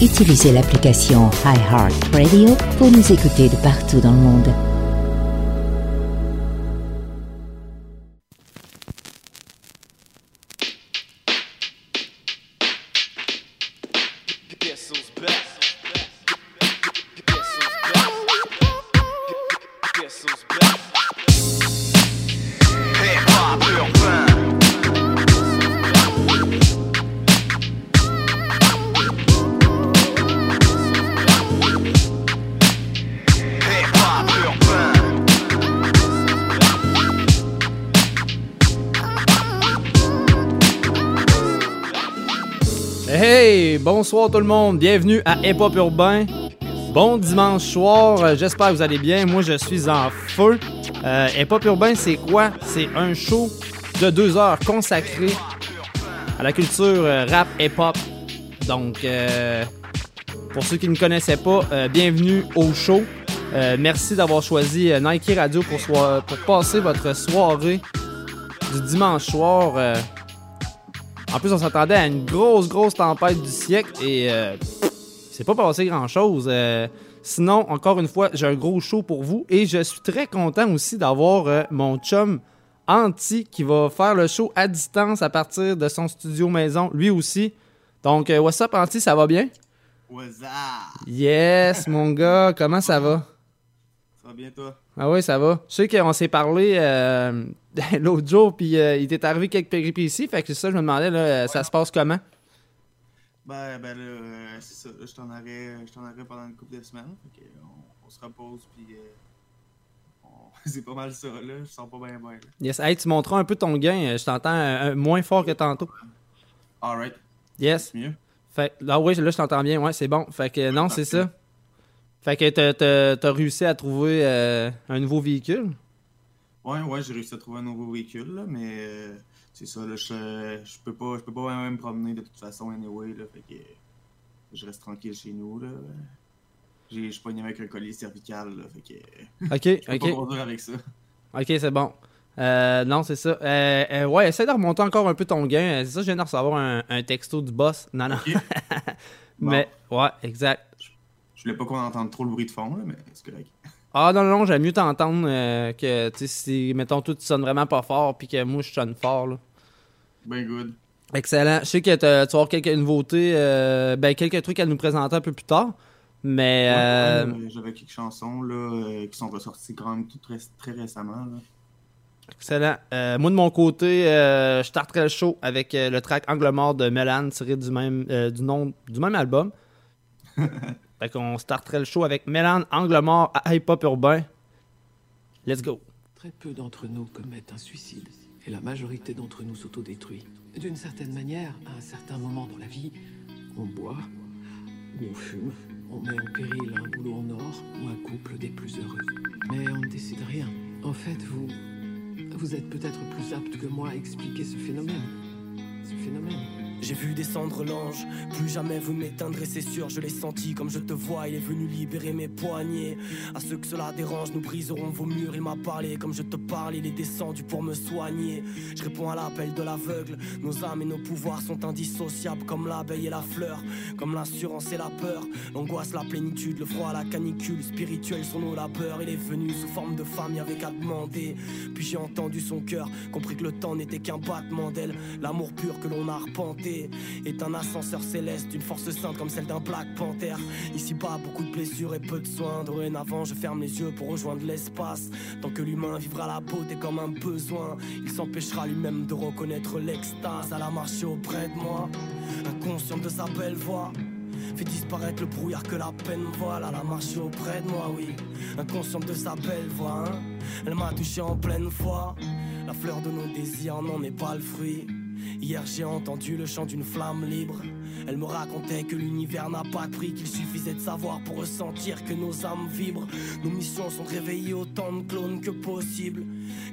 utilisez l'application iHeartRadio pour nous écouter de partout dans le monde. Bonsoir tout le monde, bienvenue à Hip Hop Urbain. Bon dimanche soir, euh, j'espère que vous allez bien. Moi, je suis en feu. Euh, Hip Hop Urbain, c'est quoi? C'est un show de deux heures consacré à la culture euh, rap hip-hop. Donc, euh, pour ceux qui ne connaissaient pas, bienvenue au show. Merci d'avoir choisi Nike Radio pour passer votre soirée du dimanche soir. Euh, en plus, on s'attendait à une grosse, grosse tempête du siècle et euh, c'est pas passé grand chose. sinon, encore une fois, j'ai un gros show pour vous et je suis très content aussi d'avoir euh, mon chum Anti qui va faire le show à distance à partir de son studio maison, lui aussi. Donc, euh, what's up, Anti, ça va bien? What's up? Yes, mon gars, comment ça va? Ça va bien toi? Ah oui, ça va. Je sais qu'on s'est parlé euh, l'autre jour, puis euh, il t'est arrivé quelques péripéties, fait que c'est ça, je me demandais, là, euh, ça se passe comment? Ben, ben là, euh, c'est ça. là, Je t'en arrêt, je t'en arrêt pendant une couple de semaines. Fait on, on se repose, puis c'est pas mal ça, là. Je sens pas bien bien, là. Yes, hey, tu montres un peu ton gain, je t'entends euh, moins fort que tantôt. Alright, Yes. mieux. Fait là, oui, là, je t'entends bien, ouais, c'est bon. Fait que non, c'est ça. Fait que t'as- réussi à trouver euh, un nouveau véhicule? Ouais, ouais, j'ai réussi à trouver un nouveau véhicule, là, mais euh, c'est ça, là, je, je peux pas, je peux pas vraiment me promener de toute façon, anyway, là. Fait que je reste tranquille chez nous, là. J'ai- Je suis pogné avec un collier cervical, là. Fait que Ok, je peux pas conduire avec ça. Ok, c'est bon. Euh, non, c'est ça. Euh, euh, ouais, essaie de remonter encore un peu ton gain. C'est ça, je viens de recevoir un, un texto du boss. Non, non. Bon. Mais, ouais, exact. Je voulais pas qu'on entende trop le bruit de fond, là, mais c'est correct. Ah non, non, non, j'aime mieux t'entendre euh, que, si, mettons, toi, tu sonnes vraiment pas fort, puis que moi, je sonne fort, là. Ben good. Excellent. Je sais que tu vas avoir quelques nouveautés, euh, ben, quelques trucs à nous présenter un peu plus tard. Mais, Ouais, euh, ouais, J'avais quelques chansons là, qui sont ressorties quand même tout très, très récemment. Là. excellent. Moi, de mon côté, je starterai le show avec le track Angle mort de Melan, tiré du même, du, nom, du même album. fait qu'on starterait le show avec Melan, Angle mort à Hip Hop Urbain. Let's go. Très peu d'entre nous commettent un suicide, et la majorité d'entre nous s'autodétruit. D'une certaine manière, à un certain moment dans la vie, on boit, on fume, on met en péril un boulot en or, ou un couple des plus heureux. Mais on ne décide rien. En fait, vous... Vous êtes peut-être plus apte que moi à expliquer ce phénomène. Ce phénomène. J'ai vu descendre l'ange, plus jamais vous ne m'éteindrez, c'est sûr, je l'ai senti comme je te vois, il est venu libérer mes poignets. À ceux que cela dérange, nous briserons vos murs, il m'a parlé comme je te parle, il est descendu pour me soigner. Je réponds à l'appel de l'aveugle, nos âmes et nos pouvoirs sont indissociables comme l'abeille et la fleur, comme l'assurance et la peur, l'angoisse, la plénitude, le froid, la canicule, spirituels sont nos labeurs, il est venu sous forme de femme, y avait qu'à demander. Puis j'ai entendu son cœur, compris que le temps n'était qu'un battement d'aile, l'amour pur que l'on a arpenté est un ascenseur céleste, une force sainte comme celle d'un Black Panther. Ici-bas, beaucoup de blessures et peu de soins. Dorénavant, je ferme les yeux pour rejoindre l'espace. Tant que l'humain vivra la beauté comme un besoin, il s'empêchera lui-même de reconnaître l'extase à la marcher auprès de moi. Inconscient de sa belle voix. Fait disparaître le brouillard que la peine voile à la marcher auprès de moi, oui. Inconscient de sa belle voix, hein. Elle m'a touché en pleine foi. La fleur de nos désirs n'en est pas le fruit. Hier j'ai entendu le chant d'une flamme libre. Elle me racontait que l'univers n'a pas de prix, qu'il suffisait de savoir pour ressentir que nos âmes vibrent. Nos missions sont de réveiller autant de clones que possible.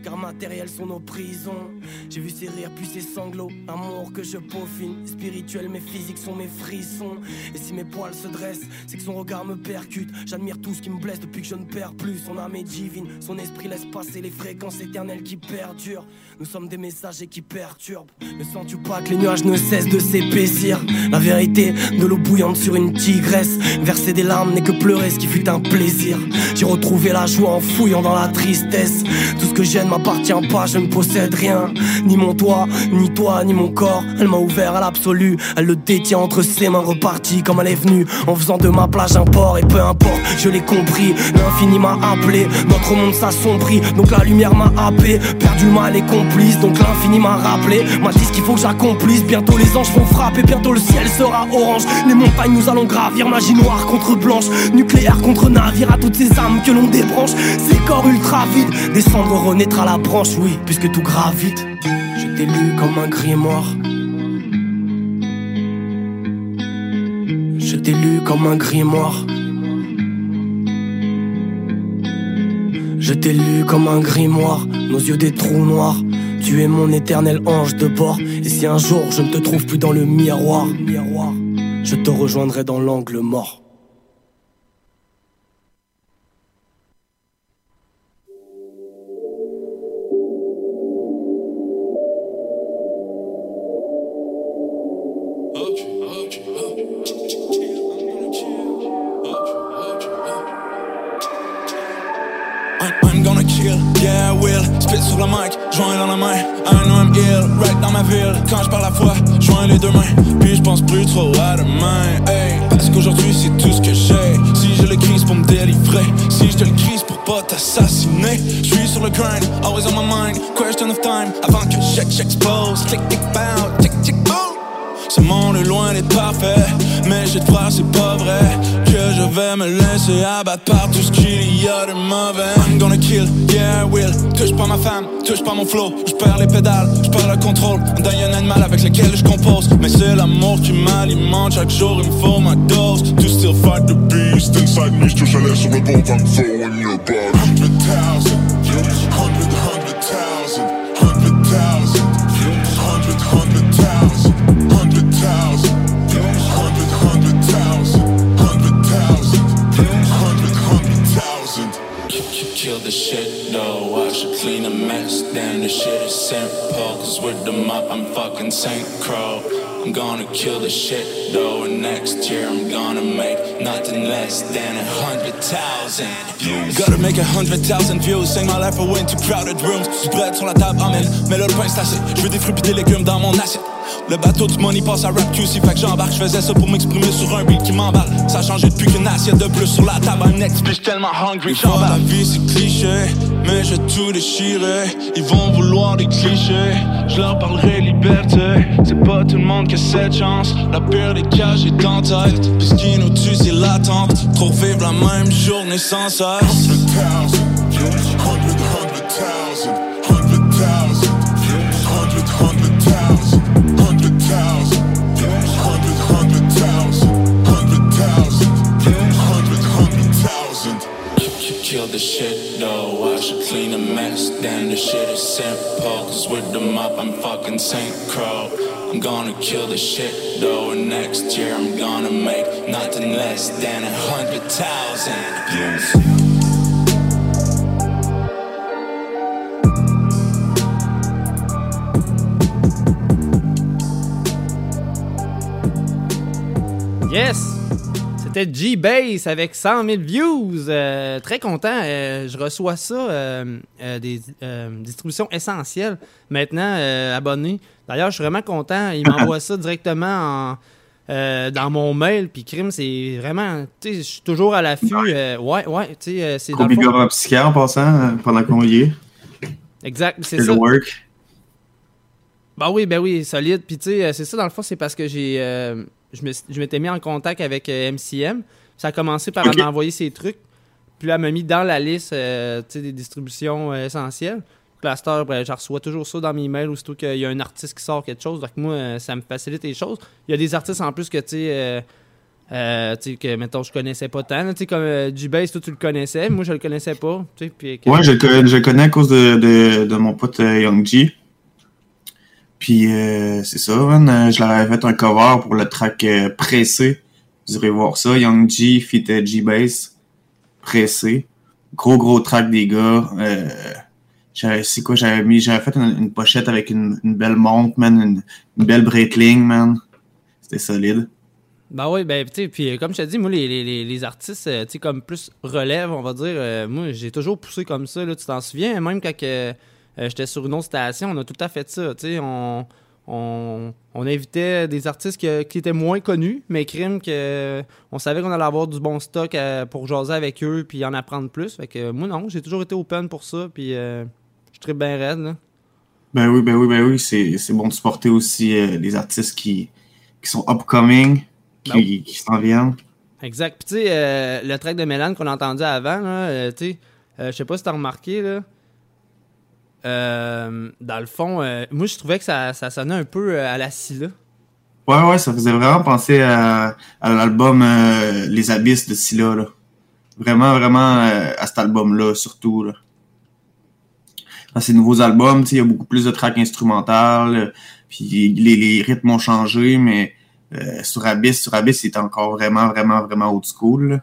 Car matérielles sont nos prisons. J'ai vu ses rires puis ses sanglots. Amour que je peaufine. Spirituel, mes physiques sont mes frissons. Et si mes poils se dressent, c'est que son regard me percute. J'admire tout ce qui me blesse depuis que je ne perds plus. Son âme est divine. Son esprit laisse passer les fréquences éternelles qui perdurent. Nous sommes des messagers qui perturbent. Ne sens-tu pas que les nuages ne cessent de s'épaissir? La vérité, de l'eau bouillante sur une tigresse. Verser des larmes n'est que pleurer, ce qui fut un plaisir. J'ai retrouvé la joie en fouillant dans la tristesse. Tout ce que j'ai ne m'appartient pas, je ne possède rien. Ni mon toit, ni toi, ni mon corps. Elle m'a ouvert à l'absolu. Elle le détient entre ses mains, repartie comme elle est venue. En faisant de ma plage un port, et peu importe, je l'ai compris. L'infini m'a appelé, notre monde s'assombrit. Donc la lumière m'a happé, perdu mal et complice. Donc l'infini m'a rappelé, m'a dit ce qu'il faut que j'accomplisse. Bientôt les anges vont frapper, bientôt le ciel sera orange. Les montagnes nous allons gravir, magie noire contre blanche. Nucléaire contre navire, à toutes ces âmes que l'on débranche. Ces corps ultra vides, descendre à la branche, oui, puisque tout gravite. Je t'ai lu comme un grimoire. Je t'ai lu comme un grimoire. Je t'ai lu comme un grimoire, nos yeux des trous noirs. Tu es mon éternel ange de bord. Et si un jour je ne te trouve plus dans le miroir, je te rejoindrai dans l'angle mort. Laisser abattre par tout ce qu'il y a de mauvais. I'm gonna kill, yeah I will. Touche pas ma femme, touche pas mon flow. Je les pédales, je perds le contrôle. A un animal avec lequel je compose, mais c'est l'amour qui m'alimente. Chaque jour il me faut ma dose. To still fight the beast inside me, je te laisse sur le bon vent flow in your body. The shit though, I should clean a mess. Damn, the shit is simple. Cause with the mop, I'm fucking Saint Crow. I'm gonna kill the shit though, and next year I'm gonna make nothing less than a hundred thousand views. Gotta make a hundred thousand views, sing my life away into crowded rooms. Du bread sur la table, amen. Là, le pain assez. Je veux des fruits pis des légumes dans mon assiette. Le bateau du money passe à rap QC, fait que j'embarque. Je faisais ça pour m'exprimer sur un beat qui m'emballe. Ça a changé depuis qu'une assiette de plus sur la table. Un next, j'suis tellement hungry que vie c'est cliché, mais je tout déchiré. Ils vont vouloir des clichés. Je leur parlerai liberté. C'est pas tout le monde qui a cette chance. La pire des cages est en tête. Puis ce qui nous tue, c'est l'attente. Trop vivre la même journée sans cesse. The shit though, I should clean a mess. Damn, the shit is simple. Cause with the mop, I'm fucking Saint Crow. I'm gonna kill the shit though, and next year I'm gonna make nothing less than a hundred thousand views. Yes! C'était G-Base avec 100 000 views. Euh, très content. Euh, je reçois ça euh, des distributions essentielles. Maintenant, euh, abonné. D'ailleurs, je suis vraiment content. Il m'envoie ça directement en, dans mon mail. Puis crime, c'est vraiment. Tu sais, je suis toujours à l'affût. Ouais, ouais. Tu sais, c'est Gros big up Psychiatre en passant, pendant qu'on y est? Exact, c'est ça. le work. Bah oui, ben oui, solide. Puis tu sais, c'est ça dans le fond, c'est parce que j'ai, je m'étais mis en contact avec euh, MCM. Ça a commencé par Ok. m'envoyer ses trucs. Puis là, elle m'a mis dans la liste, euh, des distributions euh, essentielles. Puis à ben, je reçois toujours ça dans mes mails, aussitôt qu'il y a un artiste qui sort quelque chose. Donc moi, euh, ça me facilite les choses. Il y a des artistes en plus que, tu sais, euh, euh, que, mettons, je connaissais pas tant. Tu sais, comme euh, toi, tu le connaissais. Moi, je le connaissais pas. Tu sais, puis que- Ouais, je, je le connais à cause de, de, de mon pote euh, Young G. Puis euh, c'est ça, man. euh, Je leur avais fait un cover pour le track euh, Pressé. Vous irez voir ça. Young G fit euh, G-Bass. Pressé. Gros, gros track des gars. Euh, c'est quoi, j'avais mis, j'avais fait une, pochette avec une, belle montre, man. Une, belle Breitling, man. c'était solide. Ben oui, ben, tu puis euh, comme je te dis, moi, les, les, les artistes, euh, tu sais, comme plus relève, on va dire, euh, moi, j'ai toujours poussé comme ça, là, tu t'en souviens, même quand que, j'étais sur une autre station, on a tout à fait ça, on, on, on, invitait des artistes qui, qui, étaient moins connus, mais crime que on savait qu'on allait avoir du bon stock pour jaser avec eux, puis en apprendre plus, fait que moi, non, j'ai toujours été open pour ça, puis je suis bien raide, là. Ben oui, ben oui, ben oui, c'est bon de supporter aussi les artistes qui, qui sont upcoming, qui, qui s'en viennent. Exact. Puis, tu sais, euh, le track de Mélane qu'on a entendu avant, euh, tu sais, euh, je sais pas si t'as remarqué, là. Dans le fond, moi, je trouvais que ça, ça, sonnait un peu à la Scylla. Ouais, ouais, ça faisait vraiment penser à, l'album Les Abysses de Scylla. Vraiment, vraiment à cet album-là, surtout, là. Dans ces nouveaux albums, il y a beaucoup plus de tracks instrumentales, puis les, rythmes ont changé, mais euh, sur Abyss, sur Abyss, il est encore vraiment, vraiment, vraiment old school.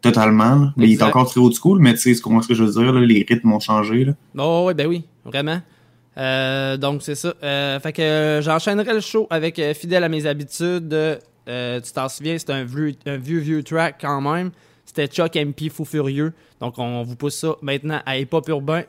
Totalement. Mais il est encore très old school, mais tu sais ce que je veux dire, les rythmes ont changé. Là. Oh, oui, ben oui, vraiment. Euh, donc, c'est ça. Euh, fait que j'enchaînerai le show avec Fidèle à mes habitudes. tu t'en souviens, c'était un vieux, un vieux, vieux track quand même. C'était Chuck MP Fou Furieux. Donc, on vous pousse ça maintenant à Hip Hop Urbain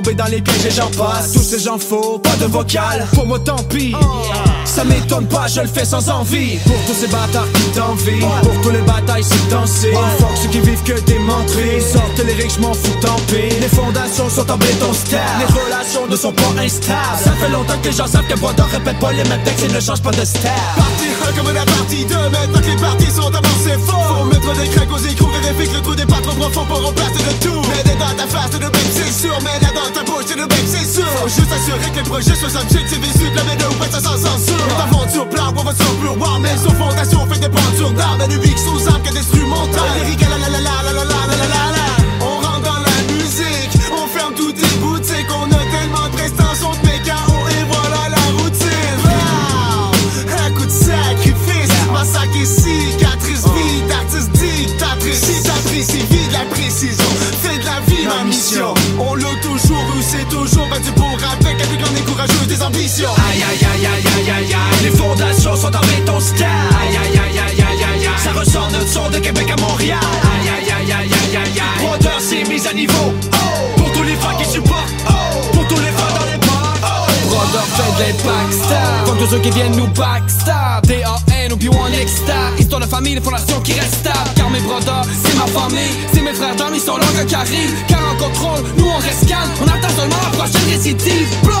dans les pièges et j'en passe. Tous ces gens faux, pas de vocal. Pour moi tant pis. Ça m'étonne pas, je le fais sans envie. Pour tous ces bâtards qui t'envient. Pour tous les batailles c'est danser Fuck ceux qui vivent que des menteries Sortent les riches, m'en fous tant pis. Les fondations sont en béton stable. Les relations ne sont pas instables. Ça fait longtemps que les gens savent que Brodeur répète pas les mêmes textes et ne change pas de 1 comme la partie 2 Maintenant que les parties sont avancées faux Faut mettre des craques aux écrous Vérifier que le trou n'est pas trop profond pour remplacer le tout Mais des dans ta face, le bec c'est sûr Mais là dans ta bouche, c'est le bec c'est sûr Faut juste assurer que les projets soient objectifs et visibles Mais de ou pas ça sans censure Ta aventure plan, on va sur le Mais sur fondation, fait des peintures d'armes Et du big sous armes que d'instrumental Lyrique, la la la la la la la la Citatrice et vie de la précision C'est de la vie ma mission On l'a toujours eu C'est toujours battu pour avec Avec grande et courageuse des ambitions Aïe aïe aïe aïe aïe aïe aïe Les fondations sont en béton style Aïe aïe aïe aïe aïe aïe aïe Ça ressort notre son de Québec à Montréal Aïe aïe aïe aïe aïe aïe aïe Brodeur c'est mise à niveau Oh Pour tous les fans qui supportent Oh Pour tous les fans dans les bars Oh Brodeur fait de backstab Comme tous ceux qui viennent nous backstab D-A-N ou B1 Extab Histoire de famille, les fondations qui restent stables. Car mes brodeurs, c'est ma famille. C'est mes frères d'armes, ils sont longs qui arrivent. Car en contrôle, nous on reste calme. On attend seulement la prochaine récidive. Blow!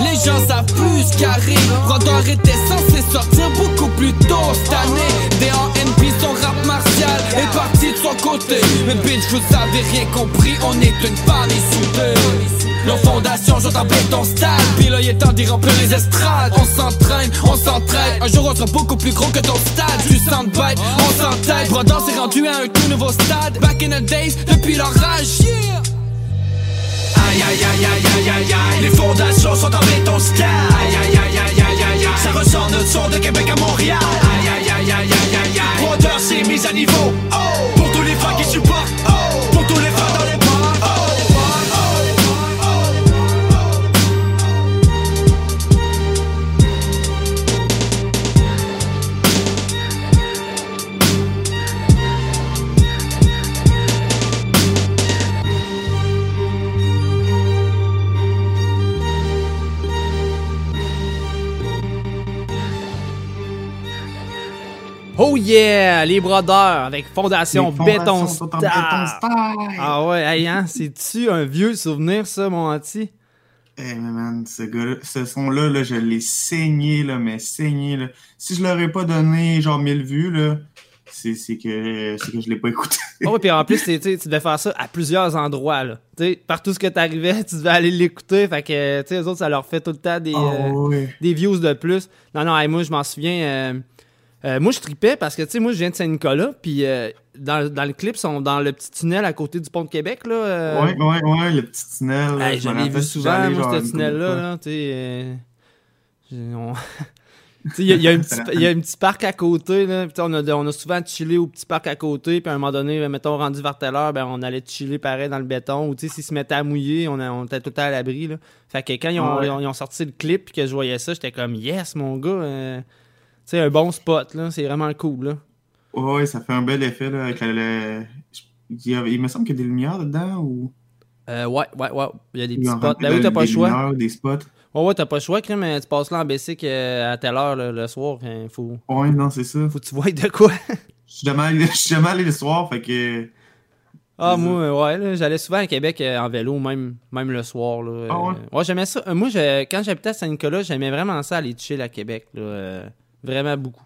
Les gens savent plus qu'arrive Brodeur était censé sortir beaucoup plus tôt cette année. D.A.N.P. son rap martial est parti de son côté. Mais bitch vous avez rien compris. On est une famille soudée nos fondations jouent en béton style Puis là il est temps d'y les estrades On s'entraîne, on s'entraide Un jour on sera beaucoup plus gros que ton stade Du soundbite, on s'entête Brodeur s'est rendu à un tout nouveau stade Back in the days, depuis l'orage yeah. Aïe aïe aïe aïe aïe aïe Les fondations sont en béton style Aïe aïe aïe aïe aïe aïe Ça ressort notre son de Québec à Montréal Aïe aïe aïe aïe aïe aïe aïe c'est mise à niveau Oh Pour tous les fans qui supportent Oh yeah! Les brodeurs avec Fondation Les Béton Star. Ah ouais, hey, hein, c'est-tu un vieux souvenir ça, mon anti? Eh mais man, ce gars ce son-là, là, je l'ai saigné, là, mais saigné, là. Si je l'aurais pas donné, genre 1000 vues, là, c'est que, c'est que je l'ai pas écouté. Oh, puis en plus, tu devais faire ça à plusieurs endroits. Là. T'sais, partout ce que t'arrivais, tu devais aller l'écouter. Fait que, tu sais, eux autres, ça leur fait tout le temps des, Oh, euh, des views de plus. Non, non, hey, moi, je m'en souviens. euh, euh, moi, je tripais parce que, tu sais, moi, je viens de Saint-Nicolas. Puis euh, dans, dans le clip, ils sont dans le petit tunnel à côté du pont de Québec. Là, euh, Ouais, ouais, ouais, le petit tunnel. là, je l'ai vu souvent, moi, ce tunnel-là. Là, tu sais, euh, on- Tu sais, Il y, y a un petit- il y a un petit parc à côté. Là, on, a, on a souvent chillé au petit parc à côté. Puis à un moment donné, mettons, rendu vers telle heure, ben, on allait chiller pareil dans le béton. Ou tu sais, s'ils se mettaient à mouiller, on, a- on était tout le temps à l'abri. là. Fait que quand ils ont, Ouais. ils ont- ils ont sorti le clip puis que je voyais ça, j'étais comme Yes, mon gars. euh, sais, un bon spot. là C'est vraiment cool. Là. Ouais, ouais, ça fait un bel effet, là, avec le... Il, y a- il me semble qu'il y a des lumières dedans, ou... Euh, ouais, ouais, ouais. Il y a des petits spots. fait, Ben de- t'as pas le choix. lumières, des spots. Ouais, ouais, t'as pas le choix, mais tu passes là en Bessic euh, à telle heure là, le soir. Il faut, Ouais, non, c'est ça. faut que tu vois de quoi. Je suis jamais allé, jamais allé le soir, fait que... Ah, moi, ouais, là, j'allais souvent à Québec euh, en vélo, même, même le soir. Là, Ah ouais? Euh, j'aimais ça. Moi, je- quand j'habitais à Saint-Nicolas, j'aimais vraiment ça aller chill à Québec. Là, vraiment beaucoup.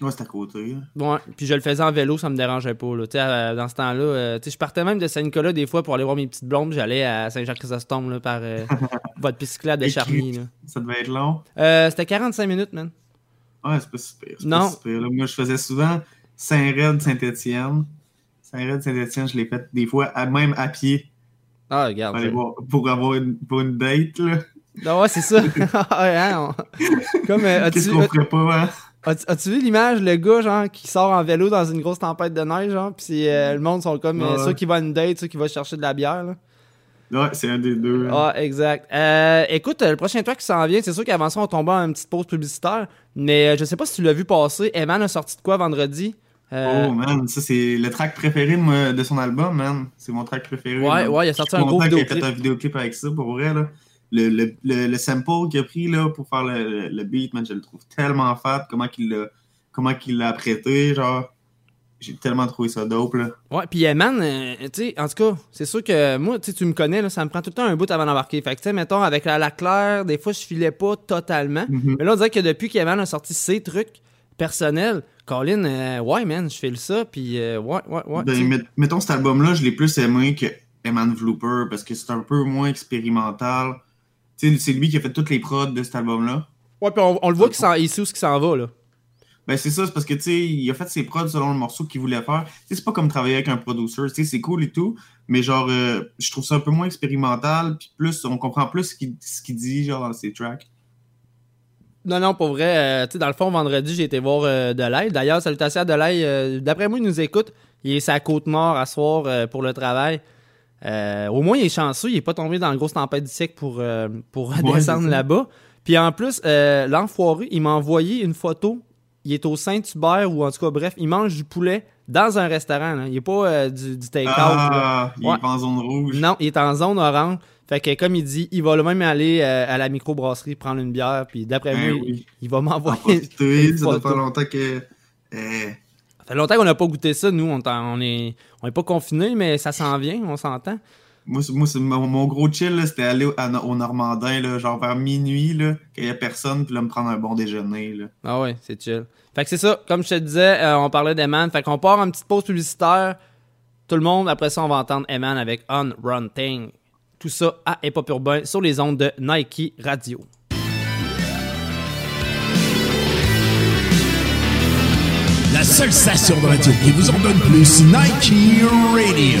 Ouais, c'est à côté. Ouais, puis je le faisais en vélo, ça me dérangeait pas. Là. Euh, dans ce temps-là, euh, je partais même de Saint-Nicolas des fois pour aller voir mes petites blondes. J'allais à Saint-Jacques-Chrysostome par euh, votre bicyclette de Charny. Ça devait être long? Euh, C'était 45 minutes, man. Ouais, c'est pas super. Non. Pas là. Moi, je faisais souvent Saint-Red, Saint-Étienne. Saint-Red, Saint-Étienne, je l'ai fait des fois, à- même à pied, Ah, pour, regarde. aller voir- pour avoir une, pour une date, là. Ah ouais, c'est ça. Ah, ouais, hein, Comme, euh, Qu'est-ce as-tu qu'on ferait pas, hein? As- As-tu vu l'image, le gars, genre, qui sort en vélo dans une grosse tempête de neige, genre, pis euh, le monde sont comme euh, Ouais. ceux qui vont à une date, ceux qui vont chercher de la bière, là. Ouais, c'est un des deux. hein. Ah, exact. Euh, écoute, le prochain track qui s'en vient, c'est sûr qu'avant ça, on tombait en une petite pause publicitaire, mais je sais pas si tu l'as vu passer. Eman a sorti de quoi vendredi? Euh, Oh man, ça c'est le track préféré de, son album, man. C'est mon track préféré. Ouais, man. ouais, il a sorti Je suis un gros content qu'il ait vidéoclip. fait un vidéoclip avec ça, pour vrai, là. Le, le, le, le sample qu'il a pris, là, pour faire le, le beat, man, je le trouve tellement fat. Comment qu'il l'a, comment qu'il l'a apprêté, genre. J'ai tellement trouvé ça dope, là. Ouais, puis Eman, euh, tu sais, en tout cas, c'est sûr que moi, tu tu me connais, là, ça me prend tout le temps un bout avant d'embarquer. Fait que, tu sais, mettons, avec la, la Claire, des fois, je filais pas totalement. Mhm. Mais là, on dirait que depuis qu'Eman a sorti ses trucs personnels, Colin, euh, ouais, man, je file ça, puis euh, ouais, ouais, ouais. Ben, mettons, cet album-là, je l'ai plus aimé que Eman Vlooper parce que c'est un peu moins expérimental. C'est lui qui a fait toutes les prods de cet album-là. Ouais, puis on, on le voit qu'il s'en- il sait où ce qu'il s'en va, là. Ben, c'est ça, c'est parce que, tu sais, il a fait ses prods selon le morceau qu'il voulait faire. Tu c'est pas comme travailler avec un producer. Tu sais, c'est cool et tout, mais genre, euh, je trouve ça un peu moins expérimental, puis plus, on comprend plus ce qu'il ce qu'il dit, genre, dans ses tracks. Non, non, pour vrai, euh, tu sais, dans le fond, vendredi, j'ai été voir euh, Delay. D'ailleurs, salutations à Delay. D'après moi, il nous écoute. Il est sa côte nord à soir pour le travail. Euh, au moins, il est chanceux. Il est pas tombé dans la grosse tempête du siècle pour, euh, pour Ouais, descendre là-bas. Puis en plus, euh, l'enfoiré, il m'a envoyé une photo. Il est au Saint-Hubert ou en tout cas, bref, il mange du poulet dans un restaurant. là. Il est pas du, du take-out. Ah, il Ouais. est pas en zone rouge. Non, il est en zone orange. Fait que comme il dit, il va même aller à la microbrasserie prendre une bière. Puis d'après Ben moi, il- oui. il va En m'envoyer. ça faire longtemps que. eh, Ça fait longtemps qu'on n'a pas goûté ça, nous. On, on est, on est pas confinés, mais ça s'en vient, on s'entend. Moi, moi c'est mon, mon gros chill, c'était aller au, à- au Normandin, là, genre vers minuit, là, qu'il y a personne, puis là, me prendre un bon déjeuner. Là. Ah ouais, c'est chill. Fait que c'est ça, comme je te disais, euh, on parlait d'Eman. Fait qu'on part en petite pause publicitaire. Tout le monde, après ça, on va entendre Eman avec On Run Thing. Tout ça à Hip Hop Urbain sur les ondes de Nike Radio. Seule station de radio qui vous en donne plus, Nike Radio.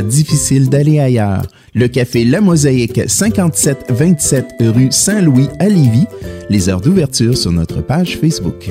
difficile d'aller ailleurs. Le café La Mosaïque, 5727 rue Saint-Louis à Lévis. Les heures d'ouverture sur notre page Facebook.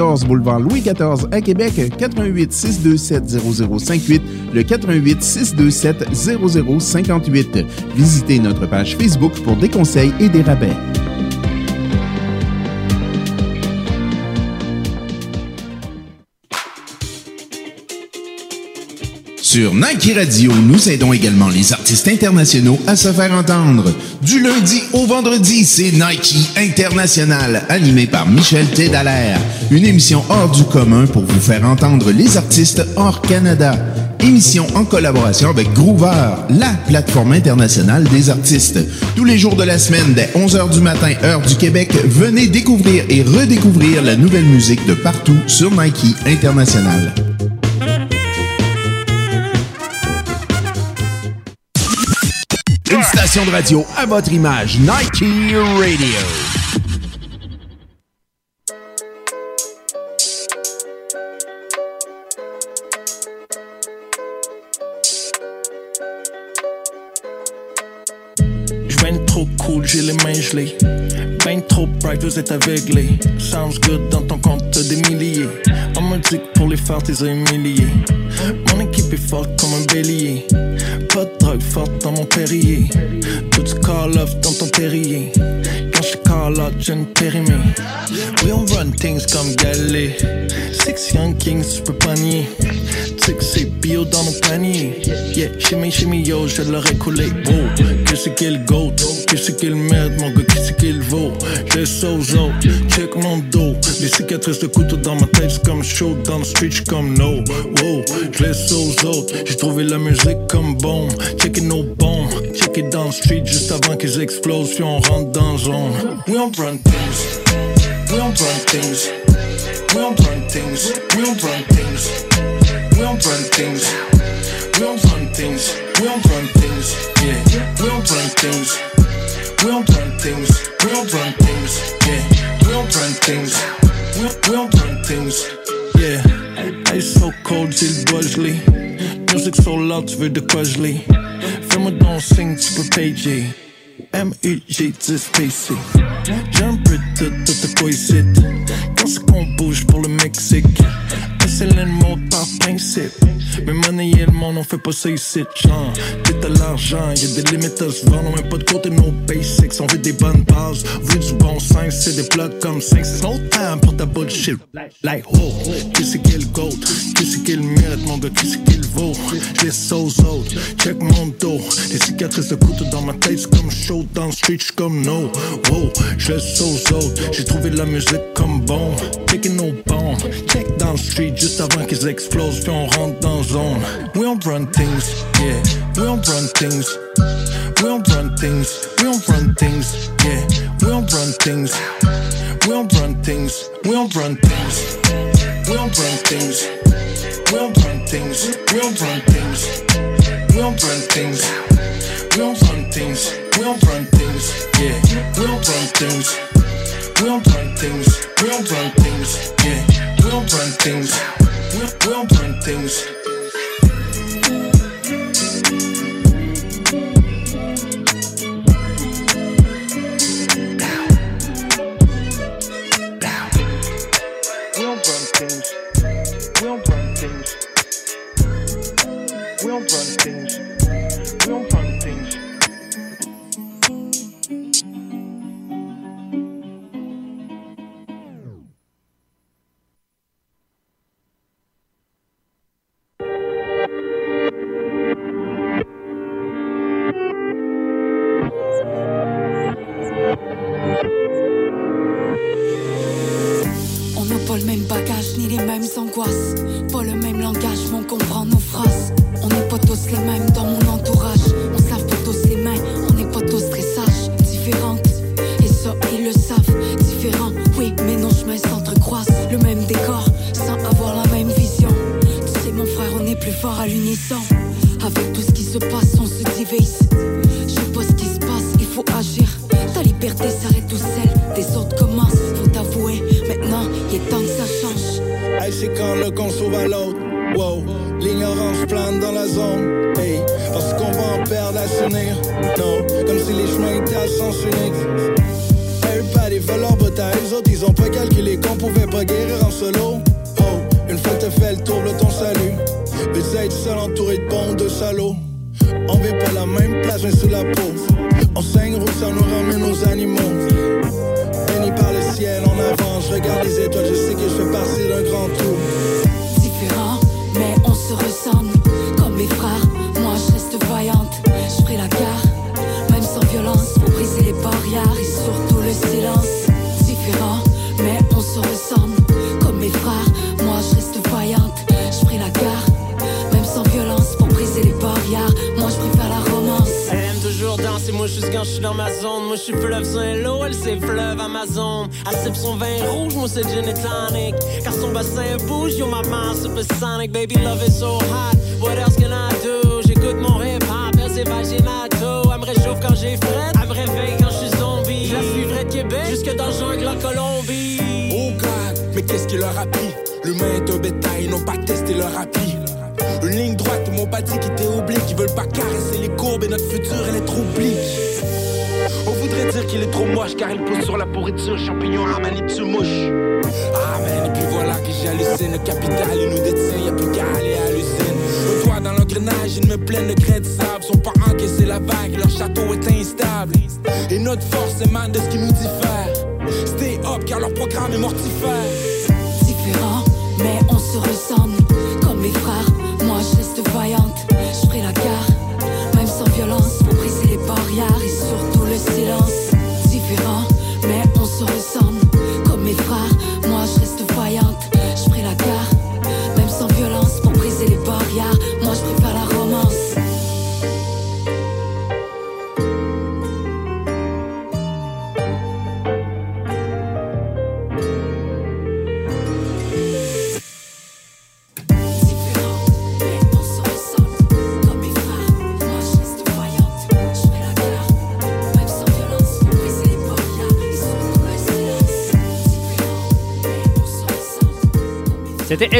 boulevard Louis XIV à Québec, 88 627 0058, le 88 627 0058. Visitez notre page Facebook pour des conseils et des rabais. Sur Nike Radio, nous aidons également les artistes internationaux à se faire entendre. Du lundi au vendredi, c'est Nike International, animé par Michel Tédalaire. Une émission hors du commun pour vous faire entendre les artistes hors Canada. Émission en collaboration avec Groover, la plateforme internationale des artistes. Tous les jours de la semaine, dès 11h du matin, heure du Québec, venez découvrir et redécouvrir la nouvelle musique de partout sur Nike International. Station de radio à votre image, Nike Radio. j'ai les mains gelées. Trop bright, vous êtes aveuglés. Sounds good dans ton compte des milliers. On me pour les faire, t'es humilié. Mon équipe est forte comme un bélier. Pas de drogue forte dans mon périer. Tout call off dans ton terrier. Quand je call out, je ne périmé. We on run things comme Galé. Six young kings, je peux pas. Tu c'est bio dans nos paniers. Yeah, shimmy, shimmy, yo, je l'aurais coulé. Oh, que c'est qu'il goat, que c'est qu'il merde, mon gars, que c'est qu'il vaut. Je aux autres, check mon dos. Les cicatrices de couteau dans ma tête, c'est comme show dans le street, comme no. Wow, je laisse aux autres. J'ai trouvé la musique comme bon. Check it no bon, check it dans le street juste avant qu'ils explosent, puis on rentre dans zone. we don't run things. We don't run things. We don't run things. We don't run things. We don't run things. We don't run things. We don't run things. Yeah. We don't run things. We don't run things. We don't run things. Yeah. We don't run things. We don't run things. Yeah. Ijs zo koud zit Bursley. Music so loud, weer de Quasley. Vermedon zingt super PJ. M-U-G-10-PC J'ai un peu de tout à quoi ici Quand c'est qu'on bouge pour le Mexique c'est le par principe. Mais money et le monde, on fait pas ça ici, genre. T'es à l'argent, y'a des limites à se vendre, on met pas de côté nos basics. On veut des bonnes bases, vu du bon sens, c'est des plats comme 5. C'est no time pour ta bullshit. Like, oh, qui c'est qui le goat? Qui c'est qui mérite, mon gars? Qui c'est qui le vaut? J'laisse aux autres, check mon dos. Des cicatrices de couteau dans ma tête, c'est comme show dans street, comme no. Wow, j'laisse aux autres, j'ai trouvé la musique comme bon. Taking no bomb, check dans street, juste avant qu'ils explosent, puis on rentre dans zone. We don't run things, yeah. We don't run things. We don't run things. We don't run things, yeah. We don't run things. We don't run things. We don't run things. We don't run things. We don't run things. We don't run things. We don't run things. We don't run things. We don't run things. Yeah. We don't run things. We don't run things. We don't run things. Yeah. We don't run things. We don't run things. We don't run things. We don't run things. We don't run things.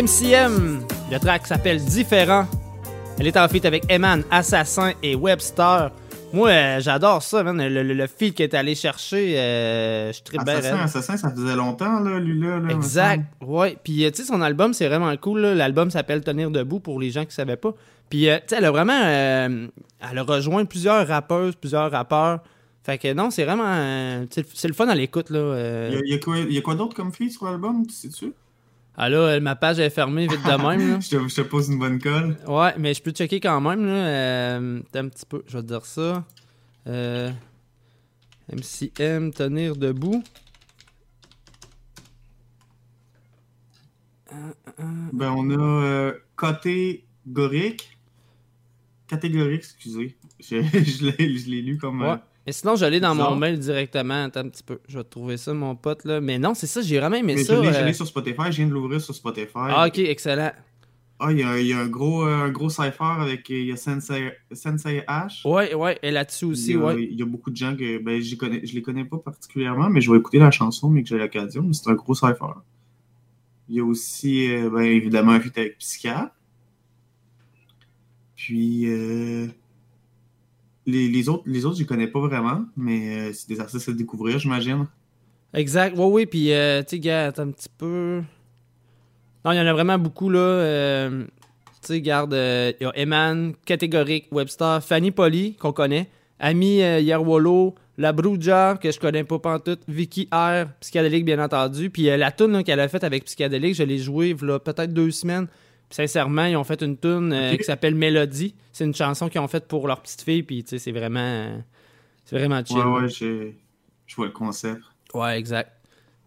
MCM. Le track s'appelle Différent. Elle est en feat avec Eman, Assassin et Webster. Moi, euh, j'adore ça, man. Le, le, le feat qu'elle est allé chercher, euh, je suis très bien Assassin, Assassin, ça faisait longtemps, là, lui, là. là, me Exact, ouais. Puis, euh, tu sais, son album, c'est vraiment cool. L'album s'appelle Tenir debout pour les gens qui savaient pas. Puis, euh, tu sais, elle a vraiment. elle a rejoint plusieurs rappeuses, plusieurs rappeurs. Fait que non, c'est vraiment. c'est le fun à l'écoute, là. Il y a, il y a quoi, d'autre comme fille sur l'album, tu sais-tu? Ah là, euh, ma page est fermée vite de même, là. je, te, je te pose une bonne colle. Ouais, mais je peux checker quand même, là. Euh, un petit peu, je vais te dire ça. Euh, MCM, tenir debout. Ben, on a euh, catégorique. Catégorique, excusez. Je, je l'ai lu comme. euh, Ouais. Et sinon, j'allais dans mon mail directement. Attends un petit peu. Je vais trouver ça, mon pote, là. Mais non, c'est ça, j'ai vraiment aimé mais ça. je l'ai euh. l'ai sur Spotify, je viens de l'ouvrir sur Spotify. Ah, ok, excellent. Ah, il y a, il y a un gros, euh, un gros cypher avec il y a Sensei, Sensei H. Ouais, ouais, et là-dessus aussi, il, a, ouais. il y a beaucoup de gens que ben, connais, je les connais pas particulièrement, mais je vais écouter la chanson, mais que j'ai l'occasion. mais C'est un gros cypher. Il y a aussi, euh, ben, évidemment, un feat avec Psychiatre. Puis, euh, les, autres, les autres, je les connais pas vraiment, mais euh, c'est des artistes à découvrir, j'imagine. Exact, ouais, oui, puis, euh, tu sais, un petit peu. Non, il y en a vraiment beaucoup, là. euh, tu sais, garde, il y a Eman, Catégorique, Webster, Fanny Polly, qu'on connaît, Ami Yerwolo, La Bruja, que je connais pas pantoute, Vicky R, Psychedelic, bien entendu. Puis la tune qu'elle a faite avec Psychedelic, je l'ai jouée a peut-être deux semaines. Sincèrement, ils ont fait une tune euh, qui s'appelle Mélodie. C'est une chanson qu'ils ont faite pour leur petite fille, puis tu sais, c'est vraiment. c'est vraiment chill. Ouais, ouais, je vois le concept. Ouais, exact.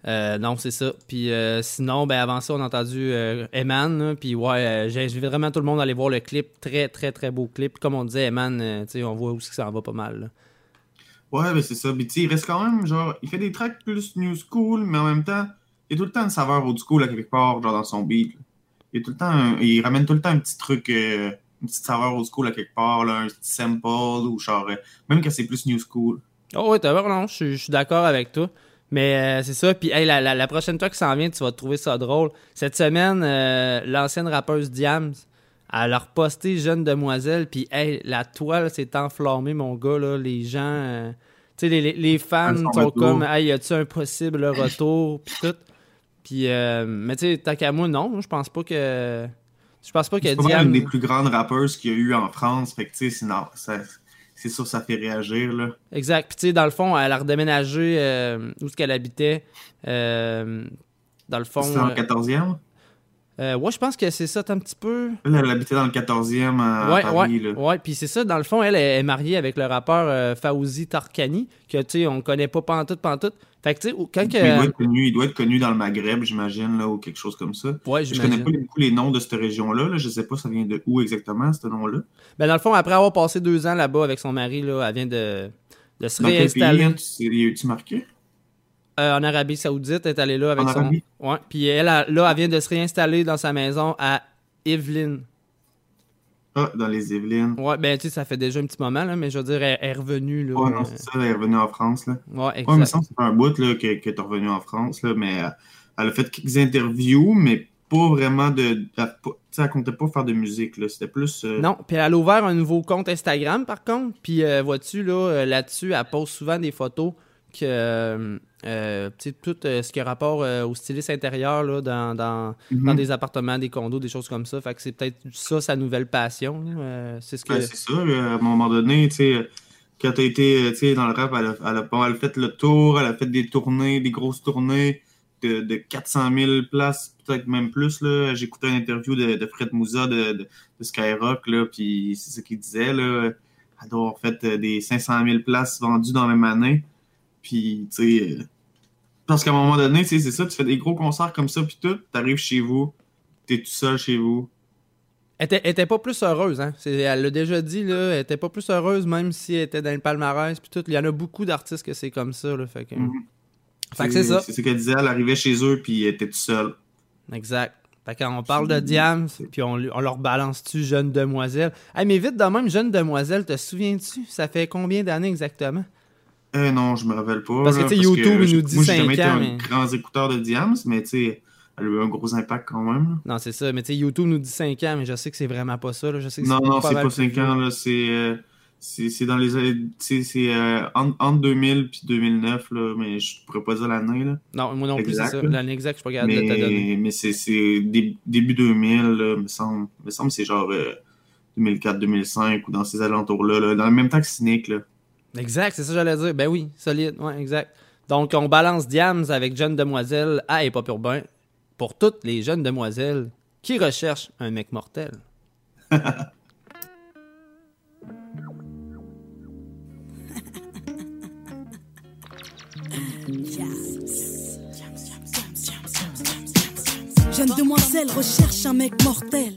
Euh, non, c'est ça. Puis euh, sinon, ben avant ça, on a entendu euh, Eman. Puis ouais, j'invite vraiment tout le monde à aller voir le clip. Très, très, très beau clip. Comme on disait, Eman, sais, on voit aussi que ça en va pas mal. là. Ouais, ben c'est ça. Mais il reste quand même, genre, il fait des tracks plus new school, mais en même temps, il y a tout le temps une saveur old school à quelque part, genre dans son beat. là. Il, y a tout le temps un- il ramène tout le temps un petit truc, euh, une petite saveur old school à quelque part, là, un petit sample, ou genre, euh, même quand c'est plus new school. Oh ouais, t'as raison, je suis- je suis d'accord avec toi. Mais euh, c'est ça. Puis hey, la, la, la prochaine fois qui s'en vient, tu vas trouver ça drôle. Cette semaine, euh, l'ancienne rappeuse Diams, elle a reposté Jeune Demoiselle. Puis hey, la toile s'est enflammée, mon gars. Là, les gens, tu sais, les, les, les fans sont comme, hey, y a-tu un possible retour? Puis tout. Puis, euh, mais tu sais, tant qu'à moi, non. Je pense pas que. Je pense pas que C'est Diams. une des plus grandes rappeuses qu'il y a eu en France, fait que tu sais, c'est c'est sûr ça fait réagir, là. Exact. Puis, tu sais, dans le fond, elle a redéménagé euh, où ce qu'elle habitait. Euh, dans le fond. C'était dans le 14e? euh, ouais, je pense que c'est ça, t'as un petit peu. Elle, elle habitait dans le 14e à ouais, Paris, ouais, là. ouais. Puis c'est ça, dans le fond, elle est mariée avec le rappeur euh, Fawzi Tarkani, que, tu sais, on connaît pas pantoute, pantoute. Fait que, tu sais, quand que. Il, doit être connu, il doit être connu dans le Maghreb, j'imagine, là, ou quelque chose comme ça. Ouais, Je connais pas beaucoup les noms de cette région-là. Là. Je sais pas ça vient de où exactement, ce nom-là. Ben, dans le fond, après avoir passé deux ans là-bas avec son mari, là, elle vient de, de se Dans quel pays, réinstaller. hein, tu a-tu marqué? Euh, en Arabie Saoudite, elle est allée là avec En son. Arabie? Ouais. Puis elle, a- là, elle vient de se réinstaller dans sa maison à Evelyn. Ah, dans les Yvelines. Ouais, ben tu sais, ça fait déjà un petit moment, là, mais je veux dire, elle, est revenue. Là, Ouais, non, c'est ça, elle est revenue en France, là. Ouais, Ouais, mais exact. ça, c'est un bout, là, que, que t'es revenu en France, là, mais euh, elle a fait quelques interviews, mais pas vraiment de... Elle, tu sais, elle comptait pas faire de musique, là. C'était plus... euh, Non, puis elle a ouvert un nouveau compte Instagram, par contre. Puis euh, vois-tu, là, là-dessus, elle poste souvent des photos que, euh, tout euh, ce qui a rapport euh, au styliste intérieur, là, dans, dans, Mhm. dans des appartements, des condos, des choses comme ça. Fait que c'est peut-être ça, sa nouvelle passion. c'est ce que... C'est ça, à un moment donné, tu sais, quand été, tu sais, dans le rap, elle a, elle a fait le tour, elle a fait des tournées, des grosses tournées de, de 400 000 places, peut-être même plus. J'écoutais une interview de, de Fred Moussa de, de, Skyrock, puis c'est ce qu'il disait, là. Elle doit avoir fait des 500 000 places vendues dans la même année. Puis, tu sais, parce qu'à un moment donné, c'est ça, tu fais des gros concerts comme ça, puis tout, t'arrives chez vous, t'es tout seul chez vous. Elle était, elle était pas plus heureuse, hein. Elle l'a déjà dit, là. Elle était pas plus heureuse, même si elle était dans le palmarès, puis tout. Il y en a beaucoup d'artistes que c'est comme ça, là. Fait que, Mhm. fait que c'est ça. C'est ce qu'elle disait, elle arrivait chez eux, puis elle était tout seul. Exact. Fait quand on parle de Diams, puis on, on leur balance-tu jeune demoiselle? Hey, mais vite de même, jeune demoiselle, te souviens-tu? Ça fait combien d'années exactement? Euh, non, je me rappelle pas. Parce que, tu YouTube, il je- nous dit moi, j'ai cinq jamais été ans, un mais- grand écouteur de Diams, mais tu sais, elle a eu un gros impact quand même. Non, c'est ça. Mais tu sais, YouTube nous dit 5 ans, mais je sais que c'est vraiment pas ça. là. Je sais que Non, non, c'est pas plus 5 vieux. ans, là, c'est euh, c'est c'est dans les années- tu sais, c'est euh, entre, entre 2000 puis 2009, là, mais je pourrais pas dire l'année. là. Non, moi non plus, c'est ça. L'année exacte, je suis pas capable de te donner. Mais, mais c'est c'est dé- début 2000, là, me semble. me semble que c'est genre 2004-2005 ou dans ces alentours-là, là, dans le même temps que Cynic. Là. Exact, c'est ça que j'allais dire. Ben oui, solide. Ouais, exact. Donc, on balance Diams avec Jeune Demoiselle à Hip Hop Urbain pour toutes les jeunes demoiselles qui recherchent un mec mortel. Jeune demoiselle recherche un mec mortel.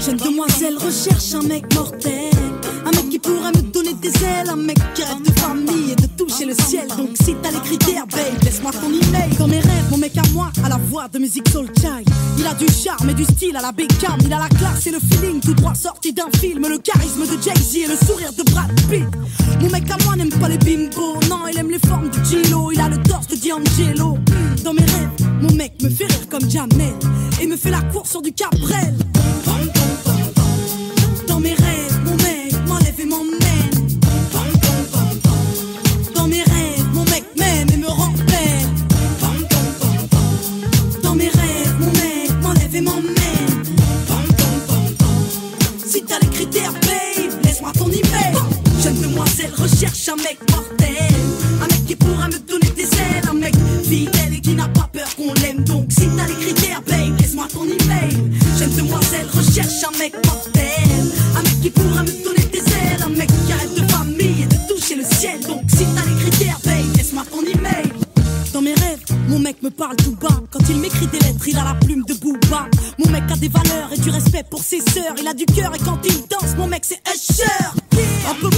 Jeune demoiselle recherche un mec mortel. Un mec qui pourrait me donner des ailes. Un mec qui rêve de famille et de toucher le ciel. Donc si t'as les critères, babe, laisse-moi ton email. Dans mes rêves, mon mec à moi a la voix de musique soul child. Il a du charme et du style à la Beckham. Il a la classe et le feeling tout droit sorti d'un film. Le charisme de Jay-Z et le sourire de Brad Pitt. Mon mec à moi n'aime pas les bimbos. Non, il aime les formes de Gilo. Il a le torse de D'Angelo. Dans mes rêves, mon mec me fait rire comme Jamel. Et me fait la course sur du Cabrel. Dans mes rêves, mon mec m'enlève et m'emmène. Dans mes rêves, mon mec m'aime et me rend. Dans mes rêves, mon mec m'enlève et m'emmène. Si t'as les critères, babe, laisse-moi ton email. Jeune demoiselle recherche un mec mortel. Un mec qui pourra me donner des ailes. Un mec fidèle et qui n'a pas peur qu'on l'aime. Donc si t'as les critères, babe, laisse-moi ton email. Jeune demoiselle recherche un mec mortel. Qui pourra me donner des ailes. Un mec qui arrête de famille et de toucher le ciel. Donc si t'as les critères, babe, laisse-moi ton email. Dans mes rêves, mon mec me parle tout bas. Quand il m'écrit des lettres, il a la plume de Booba. Mon mec a des valeurs et du respect pour ses sœurs. Il a du cœur et quand il danse, mon mec c'est Usher. Un peu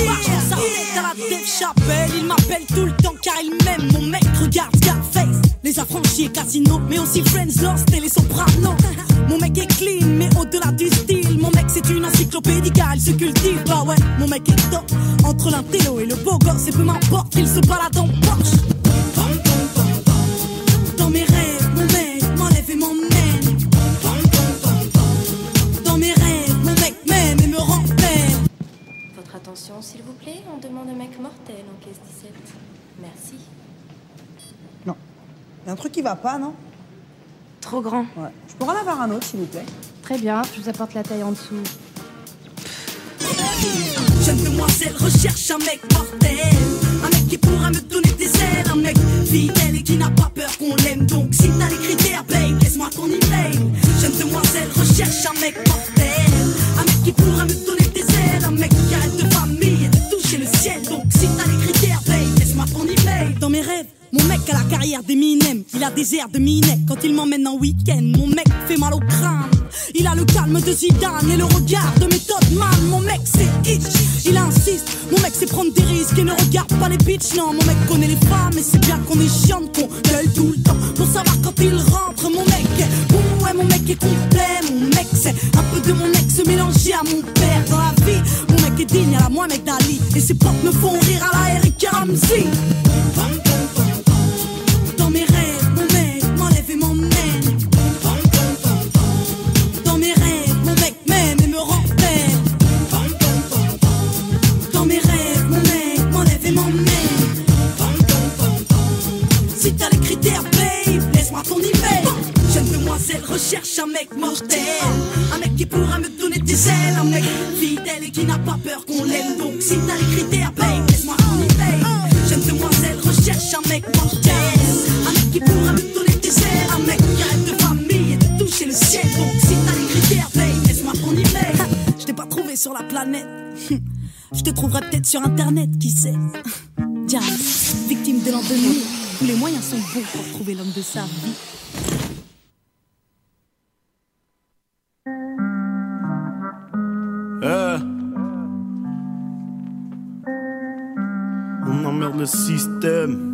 sa tête à la Dave Chappelle. Il m'appelle tout le temps car il m'aime. Mon mec regarde Scarface. Les affranchis et Casino, mais aussi Friends Lost et les Sopranos. Mon mec est clean, mais au-delà du style, mon mec c'est une encyclopédie car il se cultive. Bah ouais, mon mec est top. Entre l'intello et le beau gosse, et peu m'importe qu'il se balade en Porsche. Dans mes rêves, mon mec m'enlève et m'emmène. Dans mes rêves, mon mec m'aime et me rend belle. Votre attention, s'il vous plaît, on demande un mec mortel en caisse 17. Merci. Il y a un truc qui va pas, non? Trop grand. Ouais. Je pourrais en avoir un autre, s'il vous plaît Très bien, je vous apporte la taille en dessous. Jeune demoiselle recherche un mec mortel. Un mec qui pourra me donner des ailes. Un mec fidèle et qui n'a pas peur qu'on l'aime. Donc si t'as les critères, babe, laisse-moi ton email. Jeune demoiselle recherche un mec mortel. Un mec qui pourra me donner a la carrière d'Eminem. Il a des airs de Minet quand il m'emmène en week-end. Mon mec fait mal au crâne. Il Il a le calme de Zidane et le regard de méthode man. Mon mec c'est itch, il insiste. Mon mec c'est prendre des risques et ne regarde pas les bitches. Non, mon mec connaît les femmes et c'est bien qu'on est chiant, qu'on gueule tout le temps. Pour savoir quand il rentre, mon mec est bon, ouais, mon mec est complet. Mon mec c'est un peu de mon ex mélangé à mon père dans la vie. Mon mec est digne à la Mohamed Ali et ses potes me font rire à la Eric Ramsey. Recherche un mec mortel. Un mec qui pourra me donner des ailes. Un mec fidèle et qui n'a pas peur qu'on l'aime. Donc si t'as les critères, babe, laisse-moi ton email. Jeune demoiselle recherche un mec mortel. Un mec qui pourra me donner des ailes. Un mec qui rêve de famille et de toucher le ciel. Donc si t'as les critères, babe, laisse-moi ton email. Je t'ai pas trouvé sur la planète. Je te trouverai peut-être sur internet, qui sait. Diane, victime de l'an 2000, tous les moyens sont bons pour trouver l'homme de sa vie. Eh. On emmerde le système.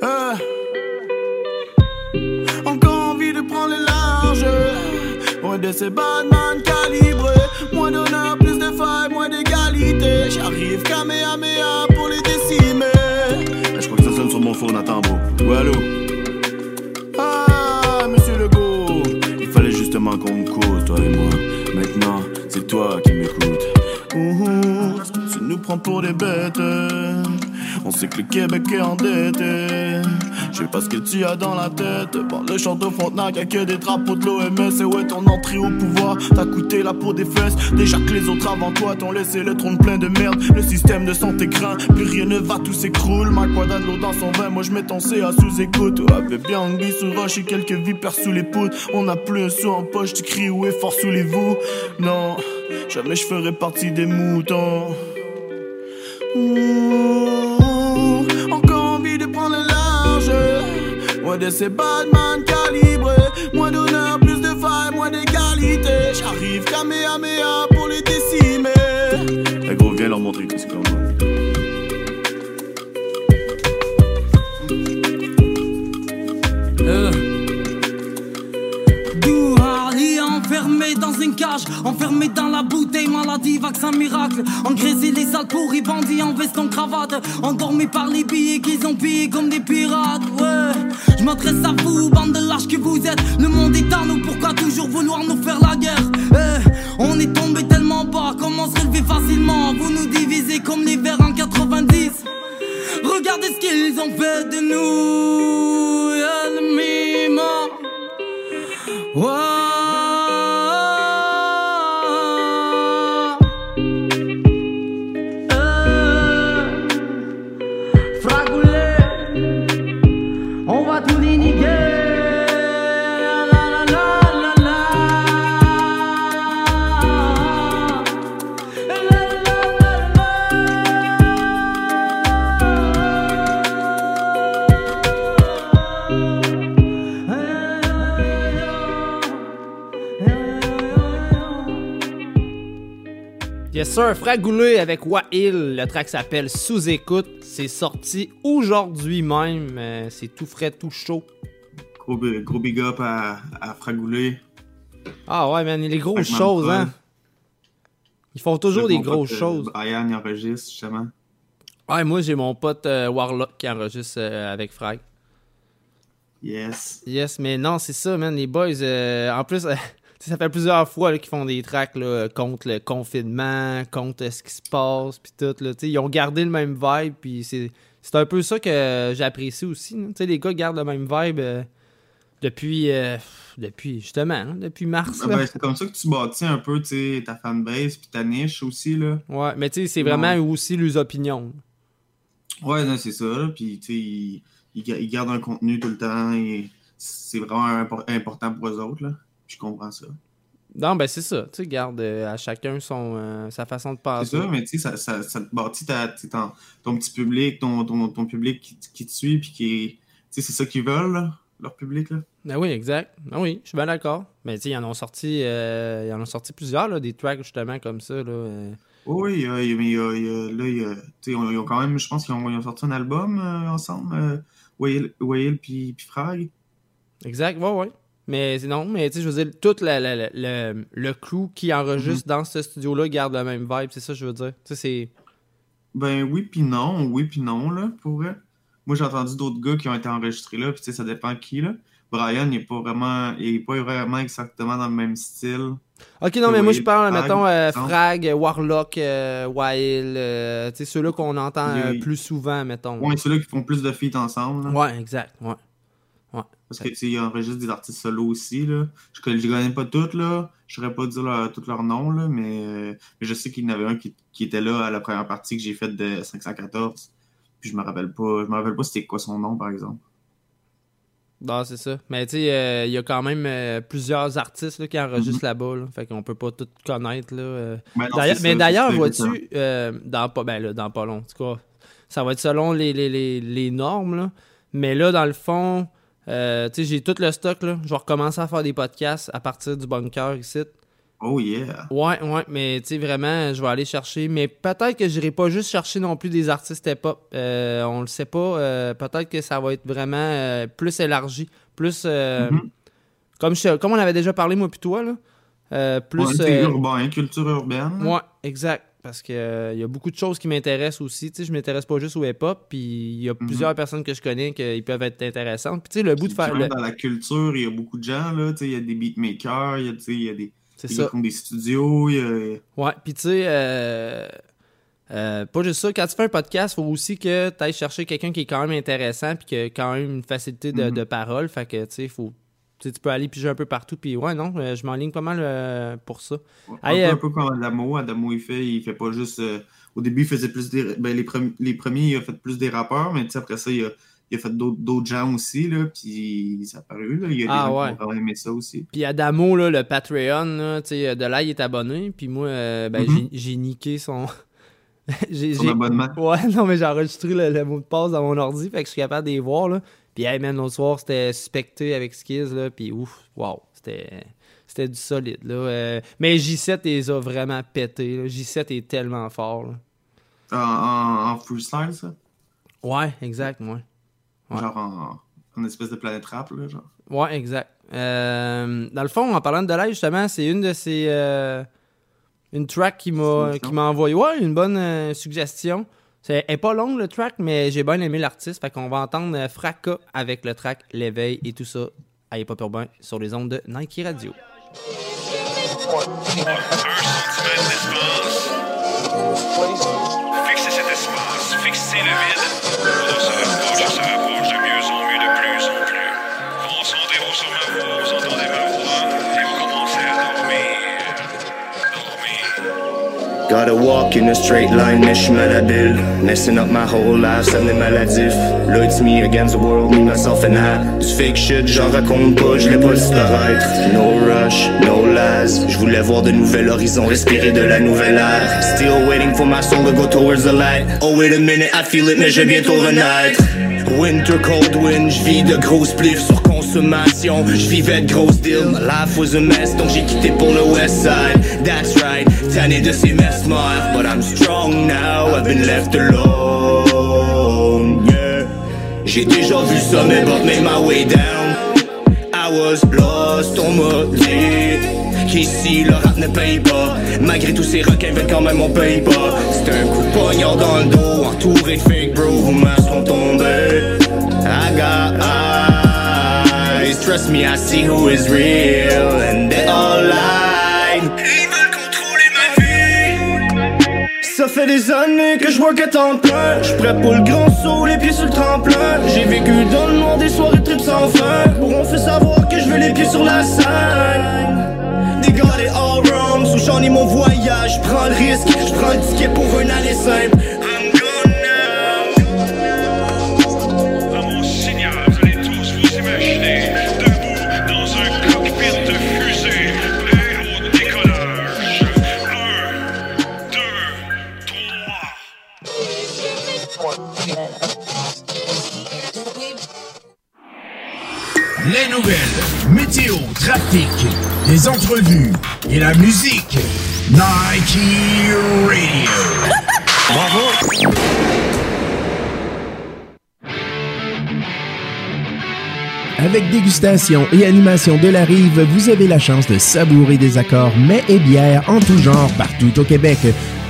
Eh. Encore envie de prendre les larges. Moins de ces badman allô? Ah, monsieur Legault. Il fallait justement qu'on cause, toi et moi. Maintenant, c'est toi qui m'écoutes. Ouhou, tu nous prends pour des bêtes. On sait que le Québec est endetté. Je sais pas ce que tu as dans la tête. Par le château Frontenac, y'a que des drapeaux de l'OMS. Et ouais, ton entrée au pouvoir t'a coûté la peau des fesses. Déjà que les autres avant toi t'ont laissé le trône plein de merde. Le système de santé craint, plus rien ne va, tout s'écroule. Ma quadra de l'eau dans son vin, moi je mets ton CA sous écoute. Avec bien Anguille sous roche et quelques vipères sous les poutres. On a plus un sou en poche, tu cries où est fort sous les vous. Non, jamais je ferai partie des moutons. Moins de ces badman calibrés. Moins d'honneur, plus de failles, moins d'égalité. J'arrive Kamehameha pour les décimer. Eh gros, viens leur montrer que c'est comment. Dou Harley enfermé dans une cage, enfermé dans la bouteille, maladie, vaccin miracle. Engraissé les sales pourris, bandits en veste en cravate, endormis par les billets qu'ils ont pillés comme des pirates. Je m'adresse à vous, bande de lâches que vous êtes. Le monde est à nous, pourquoi toujours vouloir nous faire la guerre? Eh, on est tombé tellement bas, comment se relever facilement? Vous nous divisez comme les vers en 90. Regardez ce qu'ils ont fait de nous, Sir, Fragoulé avec Wahil. Le track s'appelle Sous écoute. C'est sorti aujourd'hui même. Euh, c'est tout frais, tout chaud. Gros, bi- gros big up à, à Fragoulé. Ah ouais, man, les grosses choses, hein. Ils font toujours des grosses euh, choses. Brian, il enregistre, justement. Ouais, moi j'ai mon pote euh, Warlock qui enregistre euh, avec Frag. Yes. Yes, mais non, c'est ça, man. Les boys, euh, en plus, ça fait plusieurs fois qu'ils font des tracks là, contre le confinement, contre ce qui se passe, puis tout. Là, ils ont gardé le même vibe, puis c'est, c'est un peu ça que j'apprécie aussi. les gars gardent le même vibe euh, depuis, euh, depuis, justement, hein, depuis mars. Ah ben, c'est comme ça que tu bâtis un peu ta fanbase puis ta niche aussi. Là. Ouais, mais c'est vraiment aussi leurs opinions. Ouais, non, c'est ça. Puis, ils, ils ga- ils gardent un contenu tout le temps et c'est vraiment impor- important pour eux autres. Là. Je comprends ça. Non, ben c'est ça. Tu sais, garde euh, à chacun son, euh, sa façon de penser. C'est ça, mais tu sais, ça, ça, ça te bâtit ta- ton, ton petit public, ton, ton, ton public qui, qui te suit, puis qui. Tu sais, c'est ça qu'ils veulent, là, leur public, là. Ben oui, exact. Ben oui, je suis bien d'accord. Mais tu sais, ils en ont sorti, euh, ils en ont sorti plusieurs, là, des tracks justement comme ça. Là. Oui, mais là, ils ont, quand même, je pense qu'ils ont, sorti un album ensemble, euh, Whale, Whale puis puis Frag. Exact, ouais, ouais. Mais non, mais tu sais, je veux dire, tout la- la- la- le, le crew qui enregistre dans ce studio-là garde le même vibe, c'est ça que je veux dire. Tu sais, c'est. Ben oui puis non, oui puis non, là, pour vrai. Moi, j'ai entendu d'autres gars qui ont été enregistrés là, puis tu sais, ça dépend qui, là. Brian, il est pas vraiment, il est pas vraiment exactement dans le même style. Ok, non, mais moi je parle, Frag, mettons, euh. Frag, euh, Warlock, euh, Wild, euh, tu sais, ceux-là qu'on entend plus souvent, mettons. Ouais, ceux-là qui font plus de feats ensemble. là. Ouais, exact, ouais. Ouais. Parce que tu sais, ils enregistrent des artistes solo aussi, là. Je les connais pas toutes, là. Je saurais pas dire leur- tous leurs noms, là, mais, euh, mais je sais qu'il y en avait un qui, qui était là à la première partie que j'ai faite de 514. Puis je me rappelle pas. Je me rappelle pas c'était quoi son nom, par exemple. Non, c'est ça. Mais tu sais, euh, il y a quand même euh, plusieurs artistes là, qui enregistrent Mhm. là-bas. Là. Fait qu'on peut pas tout connaître. Là, euh. Ben mais d'ailleurs, vois-tu, euh, dans, pas, ben, là, dans pas long, en tout cas, ça va être selon les, les, les, les normes. Là. Mais là, dans le fond, euh, tu sais, j'ai tout le stock. Là. Je vais recommencer à faire des podcasts à partir du bunker ici. Oh yeah. Ouais, ouais, mais tu sais, vraiment, je vais aller chercher. Mais peut-être que j'irai pas juste chercher non plus des artistes hip-hop. Euh, on le sait pas. euh, peut-être que ça va être vraiment euh, plus élargi. Plus. euh, Mhm. comme, je- comme on avait déjà parlé, moi puis toi, là. plus. Ouais, c'est urbain, culture urbaine. Ouais, exact. Parce que euh, il y a beaucoup de choses qui m'intéressent aussi. Tu sais, je m'intéresse pas juste au hip-hop. Puis il y a Mhm. plusieurs personnes que je connais qui peuvent être intéressantes. Puis tu sais, le bout de faire. Le- Dans la culture, il y a beaucoup de gens, là. Tu sais, il y a des beatmakers, il y a, tu sais, il y a des. Des studios, il y a. Ouais, puis tu sais, euh, euh, pas juste ça, quand tu fais un podcast, faut aussi que tu ailles chercher quelqu'un qui est quand même intéressant puis qui a quand même une facilité de, Mhm. de parole. Fait que, tu sais, faut. Tu sais, tu peux aller piger un peu partout. Puis ouais, non, euh, je m'enligne pas mal euh, pour ça. Un, Hey, peu, euh, un peu comme Adamo. Adamo, il fait, il fait pas juste. euh, au début, il faisait plus des. Ben, les, premi- les premiers, il a fait plus des rappeurs, mais tu sais, après ça, il a, il a fait d'autres gens aussi, là. Puis ça a paru, là. Il y a des Ah, gens ouais. qui ont aimé ça aussi. Puis Adamo, là, le Patreon, là, de là, il est abonné. Puis moi, ben, Mhm. j'ai- j'ai niqué son. j'ai, Son j'ai- abonnement. Ouais, non, mais j'ai enregistré le, le mot de passe dans mon ordi, fait que je suis capable de les voir, là. Puis, hey, man, l'autre soir, c'était suspecté avec Skiz, là. Puis, ouf, wow, c'était. C'était du solide, là. Euh, mais J7, il les a vraiment pété. là. J7 est tellement fort, là. En, en, en freestyle, ça? Ouais, exact, ouais. Ouais. Genre en, en espèce de planète rap, là, genre? Ouais, exact. Euh, dans le fond, en parlant de live, justement, c'est une de ces. euh, une track qui m'a qui m'a envoyé. Ouais, une bonne suggestion. C'est pas longue le track, mais j'ai bien aimé l'artiste. Fait qu'on va entendre euh, Fracas avec le track L'éveil et tout ça à Hip Hop Urbain sur les ondes de Nike Radio. Fixez cet espace, fixez le vide. Gotta walk in a straight line, mais j'suis malhabile. Messing up my whole life, ça venait maladif. Là, it's me against the world, me, myself and I. Du fake shit, j'en raconte pas, j'l'ai pas disparaître. No rush, no lies. J'voulais voir de nouveaux horizons, respirer de la nouvelle air. Still waiting for my soul to go towards the light. Oh, wait a minute, I feel it, mais je bientôt renaître. Winter cold wind, j'vis de grosses spliffs sur consommation. J'vivais de grosses deals, my life was a mess, donc j'ai quitté pour le west side. That's right, tanné de ces messes mères. But I'm strong now, I've been left alone. Yeah. J'ai déjà vu ça, mais but made my way down. I was lost, on m'a dit qu'ici le rap ne paye pas. Malgré tous ces requins, veulent quand même on paye pas. C'est un coup de poignard dans le dos, entouré de fake bro, vos masques sont tombés. I got trust me, I see who is real, and they all lied. Ils veulent contrôler ma vie. Ça fait des années que je work à temps plein. Je prêt pour le grand saut, les pieds sur le tremplin. J'ai vécu dans le noir des soirées trip sans fin. Pour on fait savoir que je veux les pieds sur la scène. They got it all wrong, sous j'en ai mon voyage. J'prends le risque, j'prends le ticket pour un aller simple. Critiques, des entrevues et la musique. Nike Radio. Bravo. Avec dégustation et animation de la rive, vous avez la chance de savourer des accords mets et bières en tout genre partout au Québec.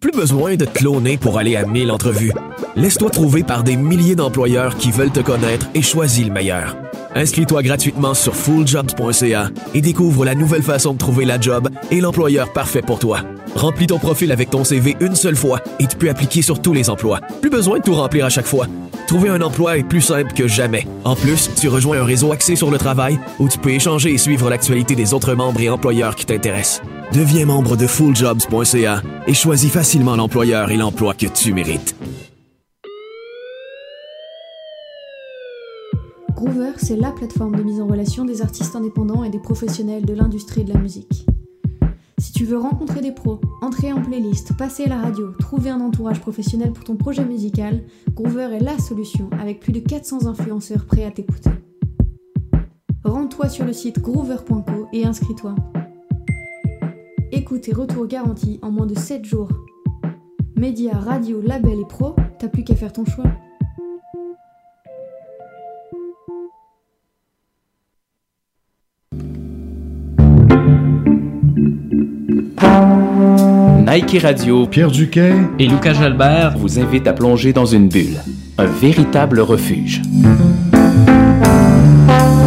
Plus besoin de te cloner pour aller à 1000 entrevues. Laisse-toi trouver par des milliers d'employeurs qui veulent te connaître et choisis le meilleur. Inscris-toi gratuitement sur fulljobs.ca et découvre la nouvelle façon de trouver la job et l'employeur parfait pour toi. Remplis ton profil avec ton CV une seule fois et tu peux appliquer sur tous les emplois. Plus besoin de tout remplir à chaque fois. Trouver un emploi est plus simple que jamais. En plus, tu rejoins un réseau axé sur le travail où tu peux échanger et suivre l'actualité des autres membres et employeurs qui t'intéressent. Deviens membre de fulljobs.ca et choisis facilement l'employeur et l'emploi que tu mérites. Groover, c'est la plateforme de mise en relation des artistes indépendants et des professionnels de l'industrie de la musique. Si tu veux rencontrer des pros, entrer en playlist, passer à la radio, trouver un entourage professionnel pour ton projet musical, Groover est la solution avec plus de 400 influenceurs prêts à t'écouter. Rends-toi sur le site groover.co et inscris-toi. Écoute et retour garantis en moins de 7 jours. Médias, radio, label et pro, t'as plus qu'à faire ton choix. Nike Radio, Pierre Duquet et Lucas Jalbert vous invitent à plonger dans une bulle, un véritable refuge.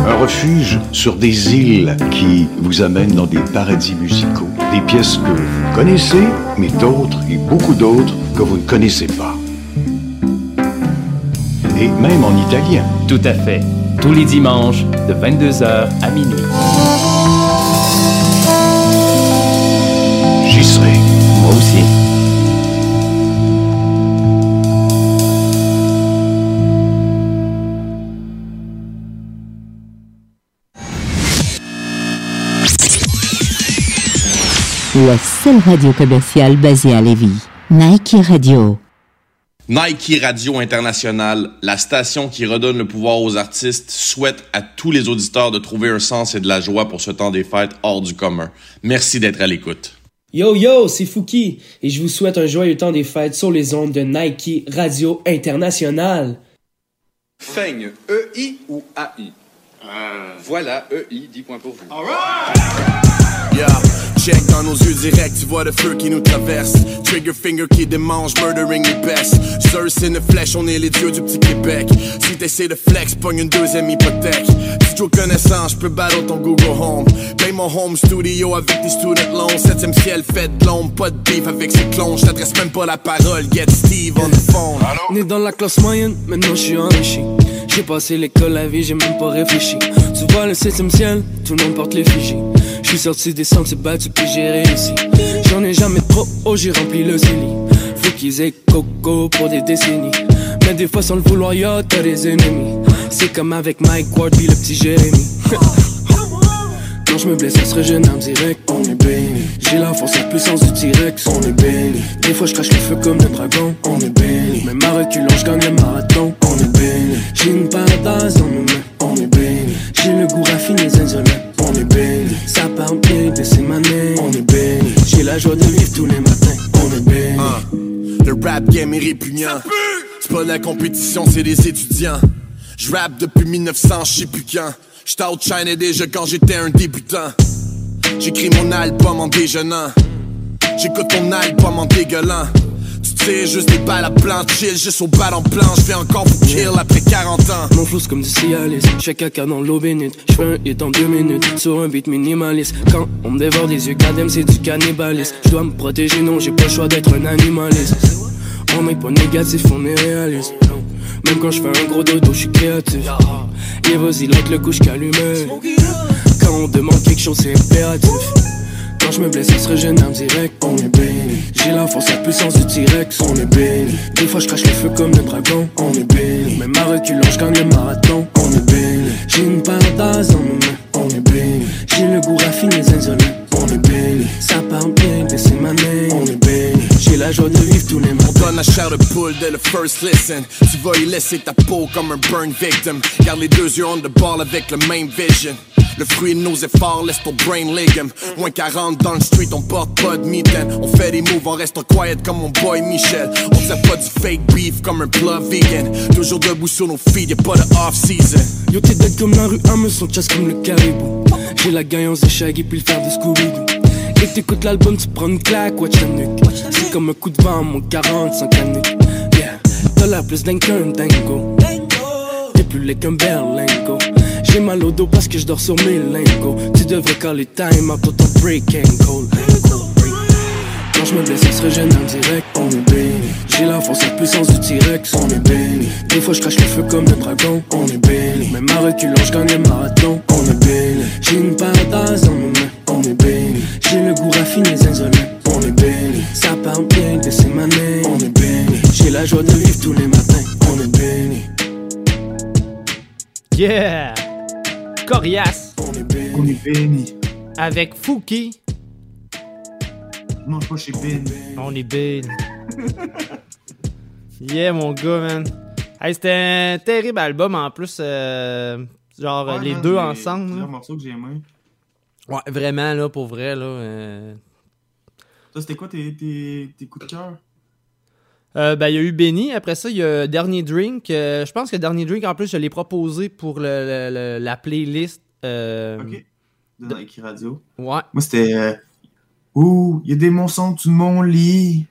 Un refuge sur des îles qui vous amènent dans des paradis musicaux. Des pièces que vous connaissez, mais d'autres et beaucoup d'autres que vous ne connaissez pas. Et même en italien. Tout à fait. Tous les dimanches, de 22h à minuit. Moi aussi. La seule radio commerciale basée à Lévis. Nike Radio. Nike Radio International, la station qui redonne le pouvoir aux artistes, souhaite à tous les auditeurs de trouver un sens et de la joie pour ce temps des fêtes hors du commun. Merci d'être à l'écoute. Yo yo, c'est Fouki et je vous souhaite un joyeux temps des fêtes sur les ondes de Nike Radio International. Feigne, E-I ou A-I Voilà, E-I, 10 points pour vous. Yeah, check dans nos yeux directs, tu vois le feu qui nous traverse. Trigger finger qui démange, murdering les best. Zeus in the flesh, on est les dieux du petit Québec. Si t'essaies de flex, pogne une deuxième hypothèque. Si tu connaissant, je peux battre ton Google Home. Paye mon home studio avec des student loans. Septième ciel, fait de l'ombre, pas de beef avec ses clones. Je t'adresse même pas la parole, get Steve on the phone. Né dans la classe moyenne, maintenant je suis enrichi. J'ai passé l'école, la vie, j'ai même pas réfléchi. Tu vois le septième ciel, tout le monde porte les fichiers. Suis sorti des sentiers battus puis j'ai réussi. J'en ai jamais trop, oh j'ai rempli le CELI. Faut qu'ils aient coco pour des décennies. Mais des fois sans le vouloir, yo, t'as des ennemis. C'est comme avec Mike Ward puis le petit Jérémy. Quand je me blesse, ça serait jeune direct, on est béni. J'ai la force, la puissance du T-Rex, on est béni. Des fois je crache le feu comme le dragon, on est béni. Même à reculant, je gagne le marathon, on est béni. J'ai une paradise dans mes mains, on est béni. J'ai le goût raffiné, zinzolin, on est béni. Ça parle bien de ses manées, on est béni. J'ai la joie de vivre tous les matins, on est béni. Ah, le rap game est répugnant. C'est pas la compétition, c'est des étudiants. Je rappe depuis 1900, je sais plus quand. J't'outshine déjà quand j'étais un débutant. J'écris mon album en déjeunant. J'écoute ton album en dégueulant. Tires juste des balles à plan, chill, juste au bal en plan. J'fais encore pour kill après 40 ans. Mon flow c'est comme du Cialis, j'fais caca dans l'eau bénite. J'fais un hit en deux minutes sur un beat minimaliste. Quand on me dévore des yeux, cadem c'est du cannibalisme. J'dois me protéger, non, j'ai pas le choix d'être un animaliste. On est pas négatif, on est réaliste. Même quand je fais un gros dodo, je suis créatif. Et vas-y, l'autre le couche qu'allumé. Quand on demande quelque chose, c'est impératif. Je me blesse, ça se régénère direct, on est béni. J'ai la force, la puissance du T-Rex, on est béni. Des fois je crache le feu comme le dragon, on est béni. Même à reculant, je gagne le marathon, on est béni. J'ai une parenthèse mes mains, on est béni. J'ai le goût raffiné, insolents, on est béni. Ça parle bien, mais c'est ma main, on est béni. J'ai la joie de vivre tous les On matins. donne la chair de poule dès le first listen. Tu vas y laisser ta peau comme un burn victim. Garde les deux yeux on the ball avec le même vision. Le fruit de nos efforts laisse ton brain ligam. Moins 40 dans le street, on porte pas de mitaine. On fait des moves en restant quiet comme mon boy Michel. On fait pas du fake beef comme un plat vegan. Toujours debout sur nos feet, y'a pas de off-season. Yo t'es dead comme la rue Amos, son chasse comme le caribou J'ai la gaillance de Shaggy puis le fer de Scooby-Doo Et t'écoutes l'album, tu prends une claque, watch la nuque C'est comme un coup de vent, mon 40 sans canuque Yeah, t'as l'air plus dingue qu'un dingo. T'es plus laid qu'un berlingo J'ai mal au dos parce que je dors sur mes lingots. Tu devrais caller time out pour ton break and call Quand je me blesse, ça se régénère direct, on est béni. J'ai la force, la puissance du T-Rex, on est béni. Des fois, je crache le feu comme le dragon, on est béni. Même à reculant, je gagne le marathon, on est béni. J'ai une parenthèse dans mes mains, on est béni. J'ai le goût raffiné, insolent, on est béni. Ça parle bien, que c'est ma main, on est béni. J'ai la joie de vivre tous les matins, on est béni. Yeah! Corias On est béni. avec Fouki. Non, je suis pas chez Ben. On est béni. yeah, mon gars, man. Hey, c'était un terrible album en plus. euh, genre, Ouais, les deux ensemble. C'est un morceau que j'ai aimé. Ouais, vraiment, là, pour vrai, là. euh, Toi, c'était quoi tes, tes, tes coups de cœur? Euh, ben, il y a eu Benny. Après ça, il y a Dernier Drink. Euh, je pense que Dernier Drink, en plus, je l'ai proposé pour le, le- le- la playlist. euh, Ok. De Nike Radio. Ouais. Moi, c'était. Ouh, il y a des monstres sous mon lit.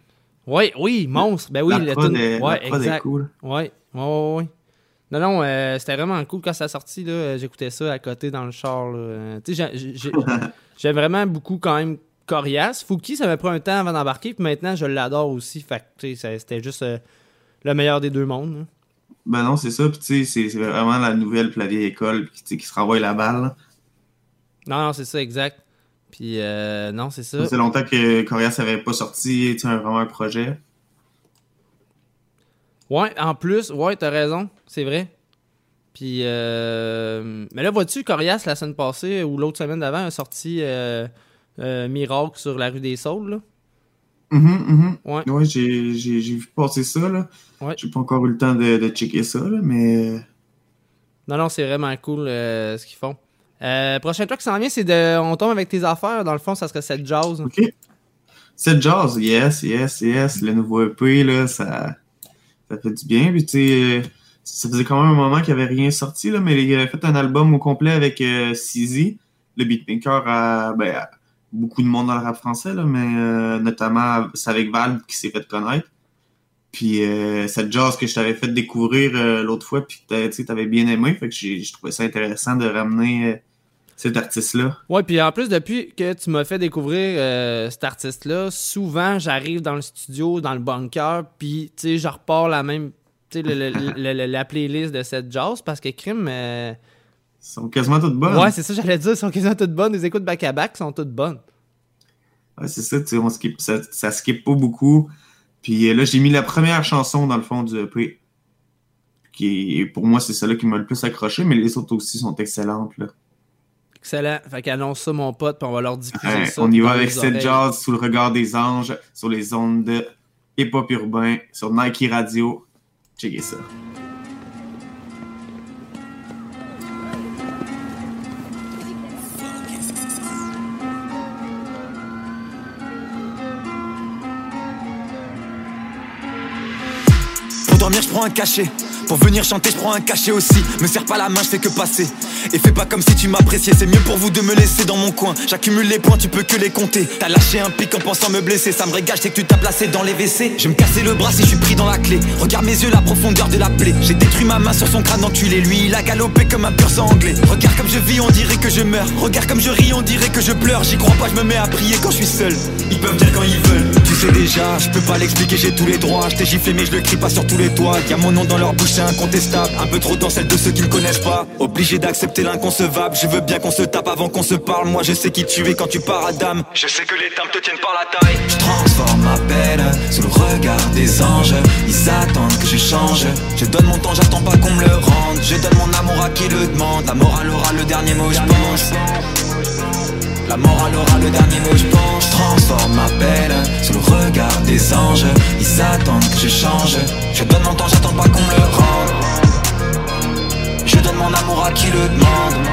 Oui, oui, Monstre. Ben oui, La le prod est- la Ouais, est exact. cool. Ouais, ouais, ouais. Non, non, euh, c'était vraiment cool quand ça a sorti. là, euh, J'écoutais ça à côté dans le char. Euh, j'aime vraiment beaucoup quand même Corias. Fouki, ça m'a pris un temps avant d'embarquer, puis maintenant, je l'adore aussi. Fait c'était juste euh, le meilleur des deux mondes. là. Ben non, c'est ça. Puis tu sais, c'est- vraiment la nouvelle puis la vieille école puis, qui se renvoie la balle. là. Non, non, c'est ça, exact. Puis, euh, non, c'est ça. Ça faisait longtemps que Corias avait pas sorti un- vraiment un projet. Ouais, en plus, ouais, t'as raison, c'est vrai. Puis, euh, mais là, vois-tu, Corias, la semaine passée ou l'autre semaine d'avant, a sorti euh, euh, Miracle sur la rue des Saules. Là. Mhm, mhm. Ouais. Ouais, j'ai vu passer ça. là. Ouais. J'ai pas encore eu le temps de, de checker ça, là, mais. Non, non, c'est vraiment cool euh, ce qu'ils font. Euh, prochain truc qui s'en vient, c'est de. On tombe avec tes affaires. Dans le fond, ça serait cette jazz. Ok. C'est jazz, yes, yes, yes. Le nouveau EP, là, ça, ça fait du bien. Puis, euh, ça faisait quand même un moment qu'il n'y avait rien sorti, là, mais il avait fait un album au complet avec euh, le beatmaker à, ben, à beaucoup de monde dans le rap français, là, mais euh, notamment, c'est avec Val qui s'est fait connaître. Puis, euh, cette jazz que je t'avais fait découvrir euh, l'autre fois, puis que tu sais, t'avais bien aimé, fait que j'ai je trouvais ça intéressant de ramener cet artiste-là. Ouais, puis en plus, depuis que tu m'as fait découvrir euh, cet artiste-là, souvent, j'arrive dans le studio, dans le bunker, puis, tu sais, je repars la même. Tu sais, le- le- le- le- la playlist de cette jazz, parce que Crime. euh, sont quasiment toutes bonnes. Ouais, c'est ça, j'allais dire, elles sont quasiment toutes bonnes. Les écoutes back-à-back sont toutes bonnes. Ouais, c'est ça, tu sais, on skip, ça, ça skip pas beaucoup. Puis euh, là, j'ai mis la première chanson dans le fond du EP. Qui, pour moi, c'est celle-là qui m'a le plus accroché, mais les autres aussi sont excellentes. Là. Excellent. Fait qu'annonce ça, mon pote, puis on va leur diffuser Ouais, ça. on y va avec cette jazz sous le regard des anges, sur les ondes de hip-hop urbain, sur Nike Radio. Checkez ça. Dormir, je prends un cachet. Pour venir chanter, je prends un cachet aussi. Me serre pas la main, je fais que passer. Et fais pas comme si tu m'appréciais. C'est mieux pour vous de me laisser dans mon coin. J'accumule les points, tu peux que les compter. T'as lâché un pic en pensant me blesser. Ça me régage, c'est que tu t'as placé dans les WC. Je me casser le bras si je suis pris dans la clé. Regarde mes yeux, la profondeur de la plaie. J'ai détruit ma main sur son crâne enculé. Lui, il a galopé comme un pur sang anglais. Regarde comme je vis, on dirait que je meurs. Regarde comme je ris, on dirait que je pleure. J'y crois pas, je me mets à prier quand je suis seul. Ils peuvent dire quand ils veulent. Sais déjà, je peux pas l'expliquer, j'ai tous les droits. Je t'ai giflé mais je le crie pas sur tous les toits. Y'a mon nom dans leur bouche, c'est incontestable. Un peu trop dans celle de ceux qui me connaissent pas. Obligé d'accepter l'inconcevable. Je veux bien qu'on se tape avant qu'on se parle. Moi je sais qui tu es quand tu pars à dame. Je sais que les timbres te tiennent par la taille. Je transforme ma peine sous le regard des anges. Ils attendent que je change. Je donne mon temps, j'attends pas qu'on me le rende. Je donne mon amour à qui le demande. La morale aura le dernier mot, je. La morale aura le dernier mot, je pense. Transforme ma peine sous le regard des anges. Ils attendent que je change. Je donne mon temps, j'attends pas qu'on me le rende. Je donne mon amour à qui le demande.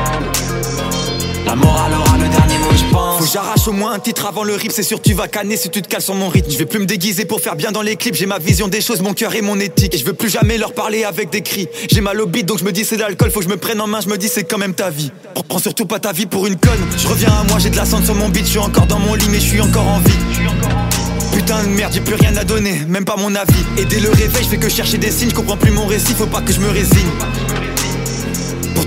La morale aura le dernier Faut que j'arrache au moins un titre avant le rip, c'est sûr tu vas canner si tu te cales sur mon rythme. Je vais plus me déguiser pour faire bien dans les clips, j'ai ma vision des choses, mon cœur et mon éthique. Et je veux plus jamais leur parler avec des cris. J'ai mal au beat donc je me dis c'est de l'alcool, faut que je me prenne en main, je me dis c'est quand même ta vie. Prends surtout pas ta vie pour une conne. Je reviens à moi, j'ai de la cendre sur mon beat, je suis encore dans mon lit mais je suis encore en vie. Putain de merde, j'ai plus rien à donner, même pas mon avis. Et dès le réveil, je fais que chercher des signes, je comprends plus mon récit, faut pas que je me résigne.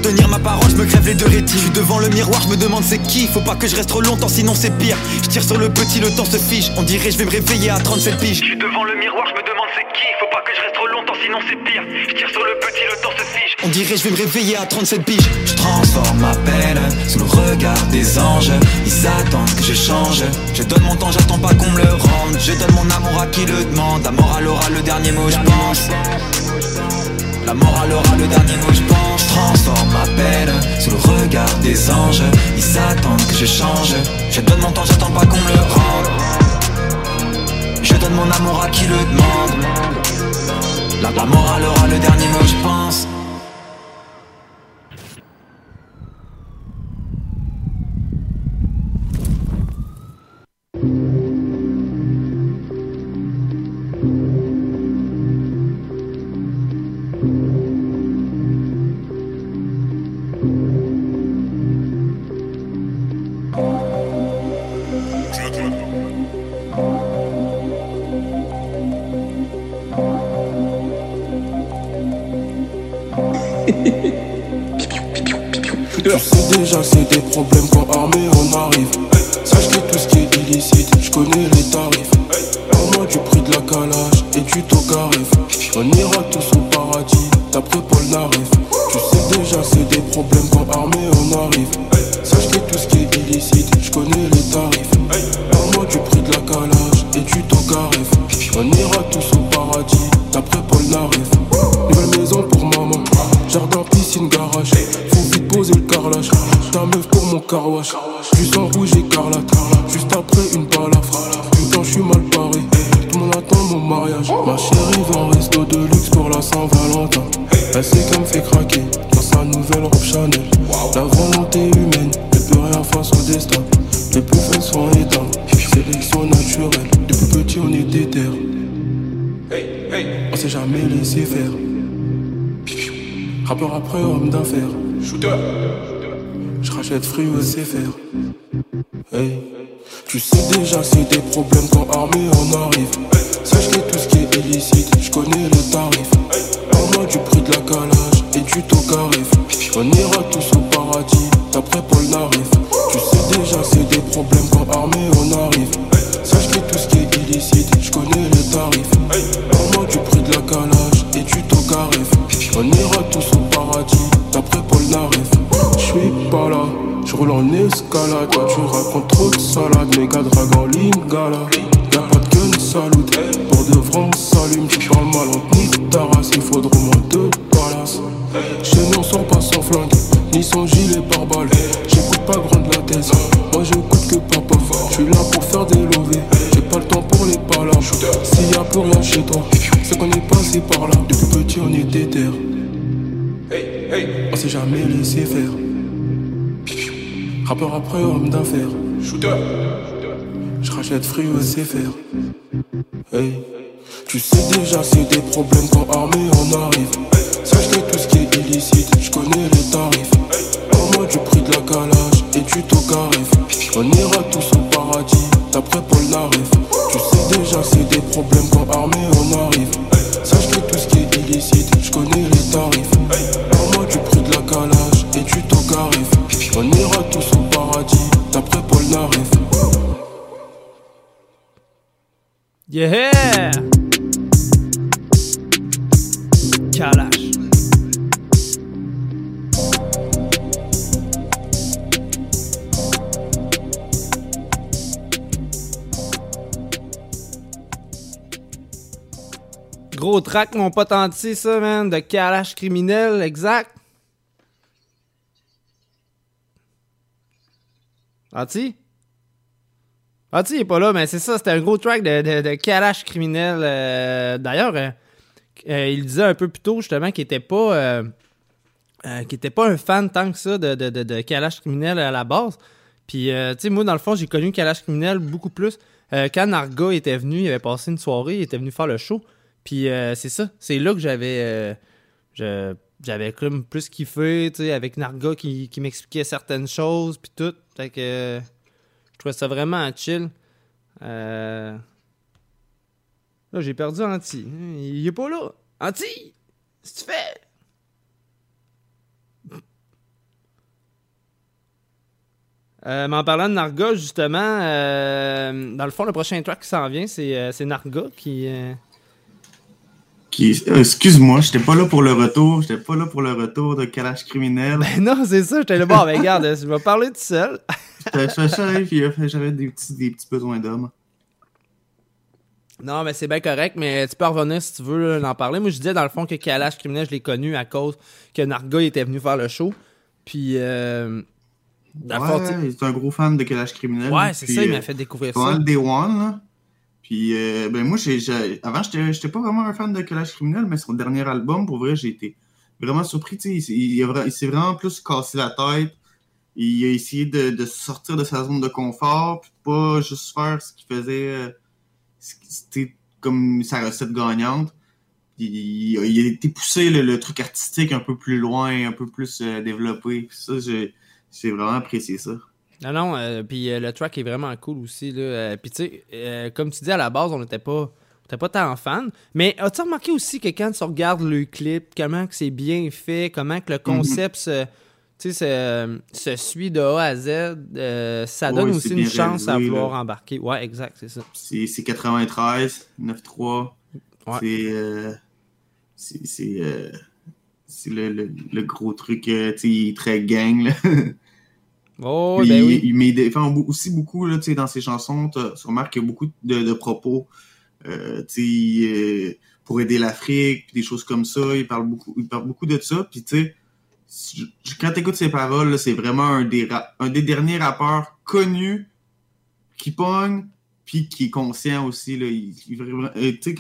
Tenir ma parole, je me crève les deux rétines. Je suis devant le miroir, je me demande c'est qui. Faut pas que je reste trop longtemps, sinon c'est pire. Je tire sur le petit, le temps se fige. On dirait je vais me réveiller à 37 piges. Je suis devant le miroir, je me demande c'est qui. Faut pas que je reste trop longtemps, sinon c'est pire. Je tire sur le petit, le temps se fige. On dirait je vais me réveiller à 37 piges. Je transforme ma peine sous le regard des anges. Ils attendent que je change. Je donne mon temps, j'attends pas qu'on me le rende. Je donne mon amour à qui le demande. La morale aura le dernier mot, je pense. La morale aura le dernier mot, je pense. Transforme ma peine sous le regard des anges. Ils attendent que je change. Je donne mon temps, j'attends pas qu'on le rende. Je donne mon amour à qui le demande. La, la morale aura le dernier mot, je pense. laisser faire. Yeah! Gros track, mon pote entier, ça, man, de Kalash criminel, exact. Anti, il est pas là, mais c'est ça, c'était un gros track de, de, criminel. euh, D'ailleurs, euh, euh, il disait un peu plus tôt, justement, qu'il était pas... euh, était pas un fan tant que ça de, de, de, criminel à la base. Puis, tu sais, moi, dans le fond, j'ai connu Kalash criminel beaucoup plus. Quand Narga était venu, il avait passé une soirée, il était venu faire le show. Puis, c'est ça, c'est là que j'avais. j'avais comme plus kiffé, tu sais, avec Narga qui, qui m'expliquait certaines choses, puis tout. Fait que. Trouvais ça vraiment chill. Euh, Là, j'ai perdu Anti. Il est pas là. Anti! Que tu fais? Euh, mais en parlant de Narga, justement, euh, dans le fond, le prochain track qui s'en vient, c'est c'est Narga qui. Euh, Qui- Excuse-moi, j'étais pas là pour le retour. J'étais pas là pour le retour de Kalash criminel. Ben non, c'est ça, j'étais là. Bon, ben regarde, je vais parler tout seul. J'étais j'étais- puis, euh, j'avais des petits, des petits besoins d'homme. Non, mais c'est bien correct, mais tu peux revenir si tu veux là, en parler. Moi, je disais dans le fond que Kalash Criminel, je l'ai connu à cause que Narga était venu faire le show. Puis, euh, fond, Ouais, c'est un gros fan de Kalash criminel. Ouais, c'est ça, il euh, m'a fait découvrir ça. Day One, là. Puis, euh, ben moi, j'ai, avant, j'étais, pas vraiment un fan de Kalash criminel, mais son dernier album, pour vrai, j'ai été vraiment surpris. Il, il il s'est vraiment plus cassé la tête. Il a essayé de, de sortir de sa zone de confort, puis pas juste faire ce qu'il faisait. euh, C'était comme sa recette gagnante. Il, il a été poussé le, le truc artistique un peu plus loin, un peu plus euh, développé. Ça, j'ai, j'ai vraiment apprécié ça. Non, non, euh, puis euh, le track est vraiment cool aussi. Là. Euh, puis tu sais, euh, comme tu dis, à la base, on n'était pas, on pas tant fan. Mais as-tu remarqué aussi que quand tu regardes le clip, comment que c'est bien fait, comment que le concept se, suit de A à Z, ça donne aussi une chance à vouloir là. embarquer. Ouais, exact, c'est ça. C'est c'est 93, 9-3. C'est euh, c'est le, le, le gros truc, tu sais, très gang. Là. Oh, Puis ben il, oui. il enfin, beau- aussi beaucoup là, dans ses chansons, tu remarques qu'il y a beaucoup de, de propos euh, euh, pour aider l'Afrique, des choses comme ça. Il parle beaucoup, il parle beaucoup de ça. Puis tu sais, si- quand tu écoutes ses paroles, c'est vraiment un des, un des derniers rappeurs connus qui pogne, puis qui est conscient aussi. Là, il, il-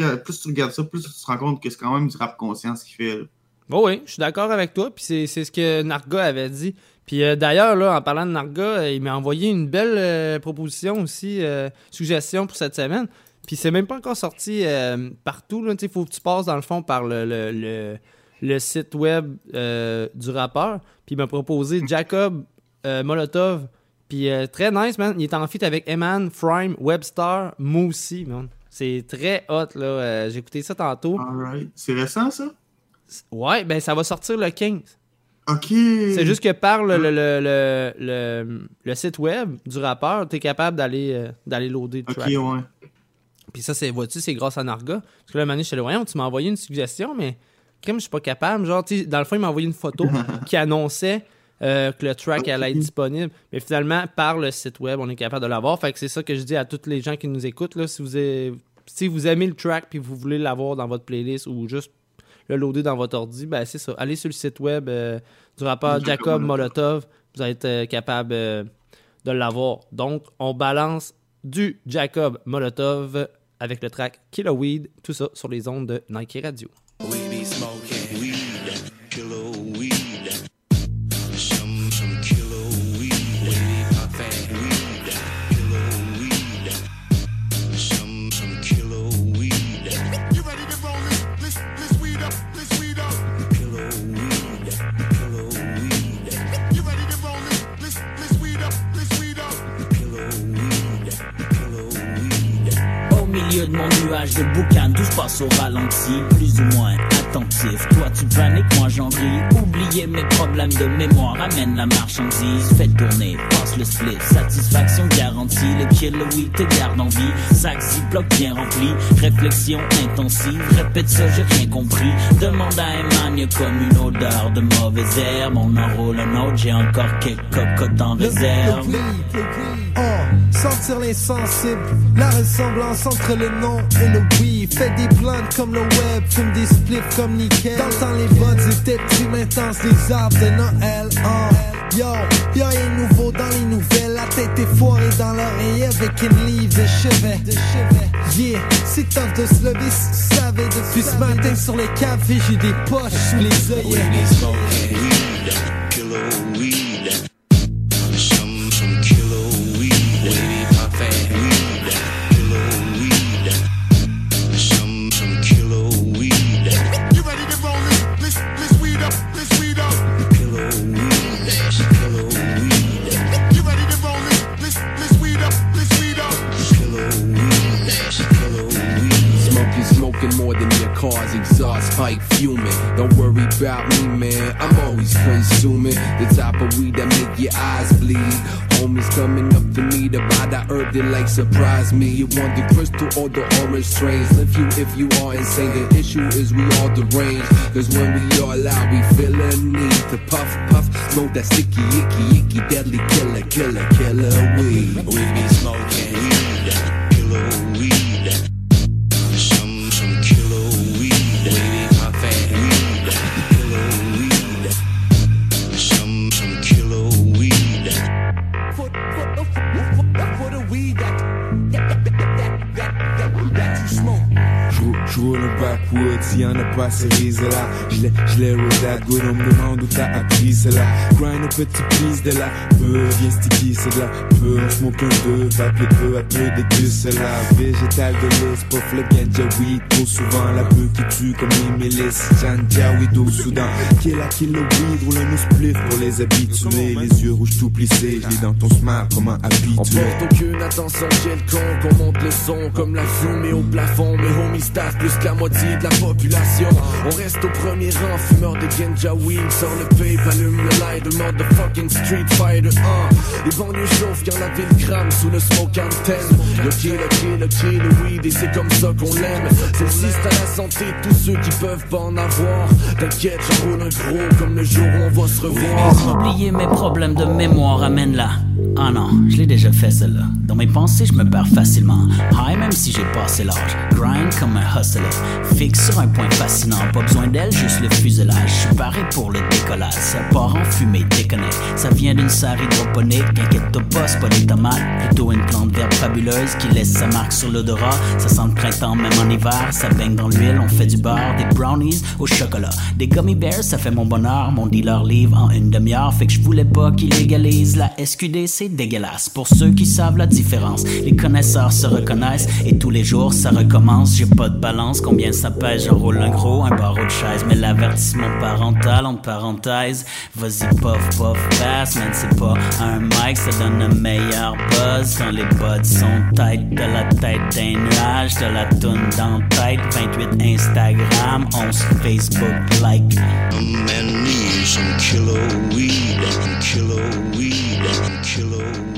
euh, plus tu regardes ça, plus tu te rends compte que c'est quand même du rap conscient ce qu'il fait. là. Oh oui, je suis d'accord avec toi. Puis c'est ce que Narga avait dit. Puis euh, d'ailleurs, là, en parlant de Narga, euh, il m'a envoyé une belle euh, proposition aussi, suggestion pour cette semaine. Puis c'est même pas encore sorti partout. Il faut que tu passes dans le fond par le, le, le- le site web du rappeur. Puis il m'a proposé Jacob Molotov. Puis très nice, man. Il est en feat avec Eman, Frime, Webstar, Moosey, man. C'est très hot, là. J'ai écouté ça tantôt. Alright. C'est récent, ça? Ouais, ben ça va sortir le 15. OK. C'est juste que par le, le, le, le, le- le site web du rappeur, t'es capable d'aller euh, d'aller loader le Ok, track. ouais. Puis ça, c'est, vois-tu, c'est grâce à Narga? Parce que là, Manu, je te voyons, tu m'as envoyé une suggestion, mais crème, je suis pas capable. Genre, tu dans le fond, il m'a envoyé une photo qui annonçait euh, que le track allait être disponible. Mais finalement, par le site web, on est capable de l'avoir. Fait que c'est ça que je dis à tous les gens qui nous écoutent. Là, si, vous avez- si vous aimez le track puis vous voulez l'avoir dans votre playlist ou juste le loader dans votre ordi, ben c'est ça. Allez sur le site web euh, du rappeur Jacob Molotov. Vous allez être euh, capable euh, de l'avoir. Donc, on balance du Jacob Molotov avec le track Killer Weed, tout ça sur les ondes de Nike Radio. Nuage de boucan, tout se passe au ralenti, plus ou moins attentif. Toi tu paniques, moi j'en ris. Oubliez mes problèmes de mémoire, amène la marchandise, fais tourner, passe le split. Satisfaction garantie, le kill, le oui te garde en vie. Sac bloc bien rempli, réflexion intensive. Répète ça, j'ai rien compris. Demande à Emmanuel comme une odeur de mauvaise herbe. On enroule un autre, j'ai encore quelques cocottes en réserve. Oh, sentir l'insensible, la ressemblance entre le nom et le oui. Fait des plantes comme le web, fume des spliffs comme nickel. Temps, les bottes étaient plus intenses, les arbres de Noël. Oh, yo, y'a rien nouveau dans les nouvelles. La tête est foirée dans l'oreille avec une livre de chevet. Yeah, c'est tough de se lever si tu savais depuis ce matin sur les cafés. J'ai des poches sous les œillets. Exhaust pipe fuming. Don't worry about me, man. I'm always consuming the type of weed that make your eyes bleed. Homies coming up to me to buy that herb that like surprise me. You want the crystal or the orange strains? If you if you are insane, the issue is we all deranged. Cause when we all out, we feel a need to puff puff, smoke that sticky icky icky deadly killer killer killer weed. We be smoking. Roule un backwoods, y'en a pas cerise là. Je l'ai, roll that good, on me demande où t'as appris cela. Grind un petit piece de la peu, bien sticky, c'est de la peu. On smoke un deux, vape le peu à peu, déguste cela. Végétal de l'os, puff le ganja weed. Trop souvent la peu qui tue comme les milices. Janja weed au Soudan. Kill a kill le weed, roule un spliff pour les habitués. Les yeux rouges tout plissés, je dans ton smart, comment On habitué. porte aucune attention quelconque, on monte le son comme la fumée au plafond. Mes homies staff plus que la moitié de la population. On reste au premier rang, fumeur de ganja weed. Sort le vape, allume le light, le motherfucking Street Fighter 1. Les banlieues chauffent quand la ville crame sous le smoke antenne. Le kill, le kill, le kill, le weed, et c'est comme ça qu'on l'aime. C'est le système à la santé de tous ceux qui peuvent pas en avoir. T'inquiète, j'enroule un gros comme le jour où on va se revoir. Oubliez mes problèmes de mémoire, amène-la. Ah non, je l'ai déjà fait celle-là. Dans mes pensées, je me perds facilement. High même si j'ai passé l'âge. Grind comme un hustler. Fixe sur un point fascinant. Pas besoin d'elle, juste le fuselage. Je suis paré pour le décollage. Ça part en fumée, déconnecte. Ça vient d'une serre hydroponique. Inquiète-toi pas, c'est pas des tomates. Plutôt une plante verte fabuleuse qui laisse sa marque sur l'odorat. Ça sent le printemps même en hiver. Ça baigne dans l'huile. On fait du beurre, des brownies au chocolat. Des gummy bears, ça fait mon bonheur. Mon dealer livre en une demi-heure. Fait que je voulais pas qu'il légalise la SQD. C'est dégueulasse. Pour ceux qui savent la différence, les connaisseurs se reconnaissent. Et tous les jours, ça recommence. J'ai pas de balance. Combien ça pèse? J'enroule un gros, un barreau de chaise. Mais l'avertissement parental, entre parenthèses. Vas-y, puff, puff, pass. Man, c'est pas un mic, ça donne un meilleur buzz. Quand les buds sont tight, de la tête d'un nuage. De la toune dans tête. 28 Instagram, 11 Facebook like. Weed.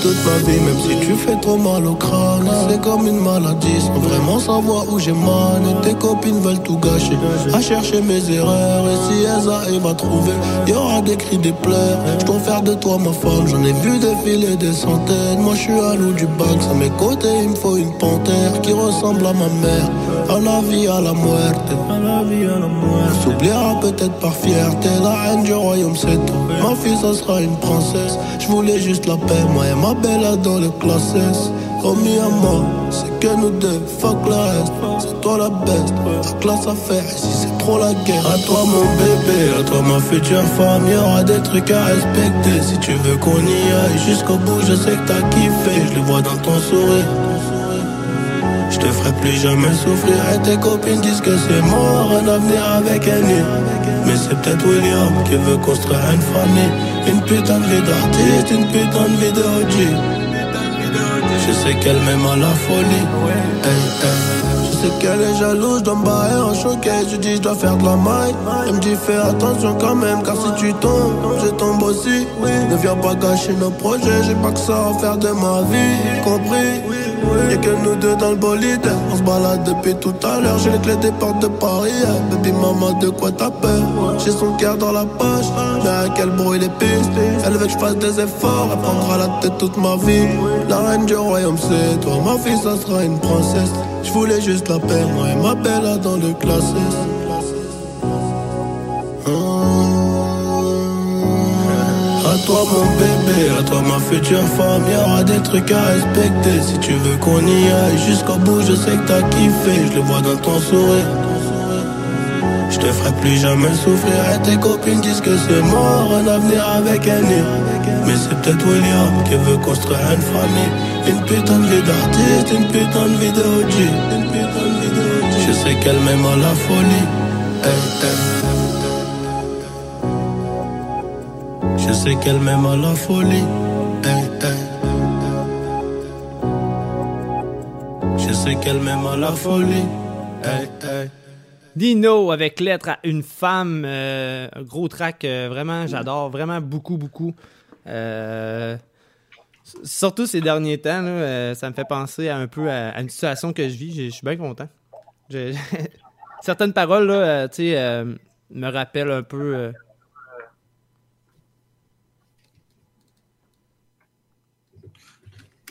Toute ma vie, même si tu fais trop mal au crâne. C'est comme une maladie, sans vraiment savoir où j'ai. Et tes copines veulent tout gâcher, à chercher mes erreurs. Et si elles arrivent à trouver, y aura des cris, des pleurs. Je faire de toi ma femme, j'en ai vu défiler des centaines. Moi je suis à l'eau du bac, à mes côtés il me faut une panthère qui ressemble à ma mère. À la vie, à la muerte. La la. On s'oubliera peut-être par fierté, la reine du royaume c'est toi. Ma fille, ça sera une princesse. Je voulais juste la paix, moi et ma belle dans le classe S. Promis à moi, c'est que nous deux, fuck le reste. C'est toi la best, la classe à faire, ici c'est trop la guerre. À toi mon bébé, à toi ma future femme, y aura des trucs à respecter. Si tu veux qu'on y aille jusqu'au bout, je sais que t'as kiffé, je le vois dans ton sourire. Je te ferai plus jamais souffrir. Et tes copines disent que c'est mort. Un avenir avec un nid. Mais c'est peut-être William qui veut construire une famille. Une putain de vie d'artiste, une putain de vie de OG Je sais qu'elle m'aime à la folie. Je sais qu'elle est jalouse, je dois me barrer en choquet Je dis je dois faire de la maille. Elle me dit fais attention quand même Car si tu tombes, je tombe aussi. Ne viens pas gâcher nos projets J'ai pas que ça à faire de ma vie. Compris? Y'a que nous deux dans le bolide. On se balade depuis tout à l'heure. J'ai les clés des portes de Paris eh. Baby maman de quoi t'as peur J'ai son cœur dans la poche. Mais à quel bruit les pistes? Elle veut que je fasse des efforts. Elle prendra la tête toute ma vie. La reine du royaume c'est toi. Ma fille ça sera une princesse. Je voulais juste la paix Moi et ma belle dans le classé toi mon bébé, à toi ma future femme, y'aura des trucs à respecter. Si tu veux qu'on y aille jusqu'au bout, je sais que t'as kiffé, je le vois dans ton sourire. Je te ferai plus jamais souffrir. Et tes copines disent que c'est mort, un avenir avec un Mais c'est peut-être William qui veut construire une famille. Une putain de vie d'artiste, une putain de vie de OG Je sais qu'elle m'aime à la folie. Je sais qu'elle m'aime à la folie. Hey, hey. Je sais qu'elle m'aime à la folie. Hey. Dino avec lettre à une femme, euh, un gros track, euh, vraiment, j'adore, vraiment beaucoup, beaucoup. Euh, surtout ces derniers temps, ça me fait penser un peu à, une situation que je vis. Je suis bien content. Certaines paroles, là, me rappellent un peu.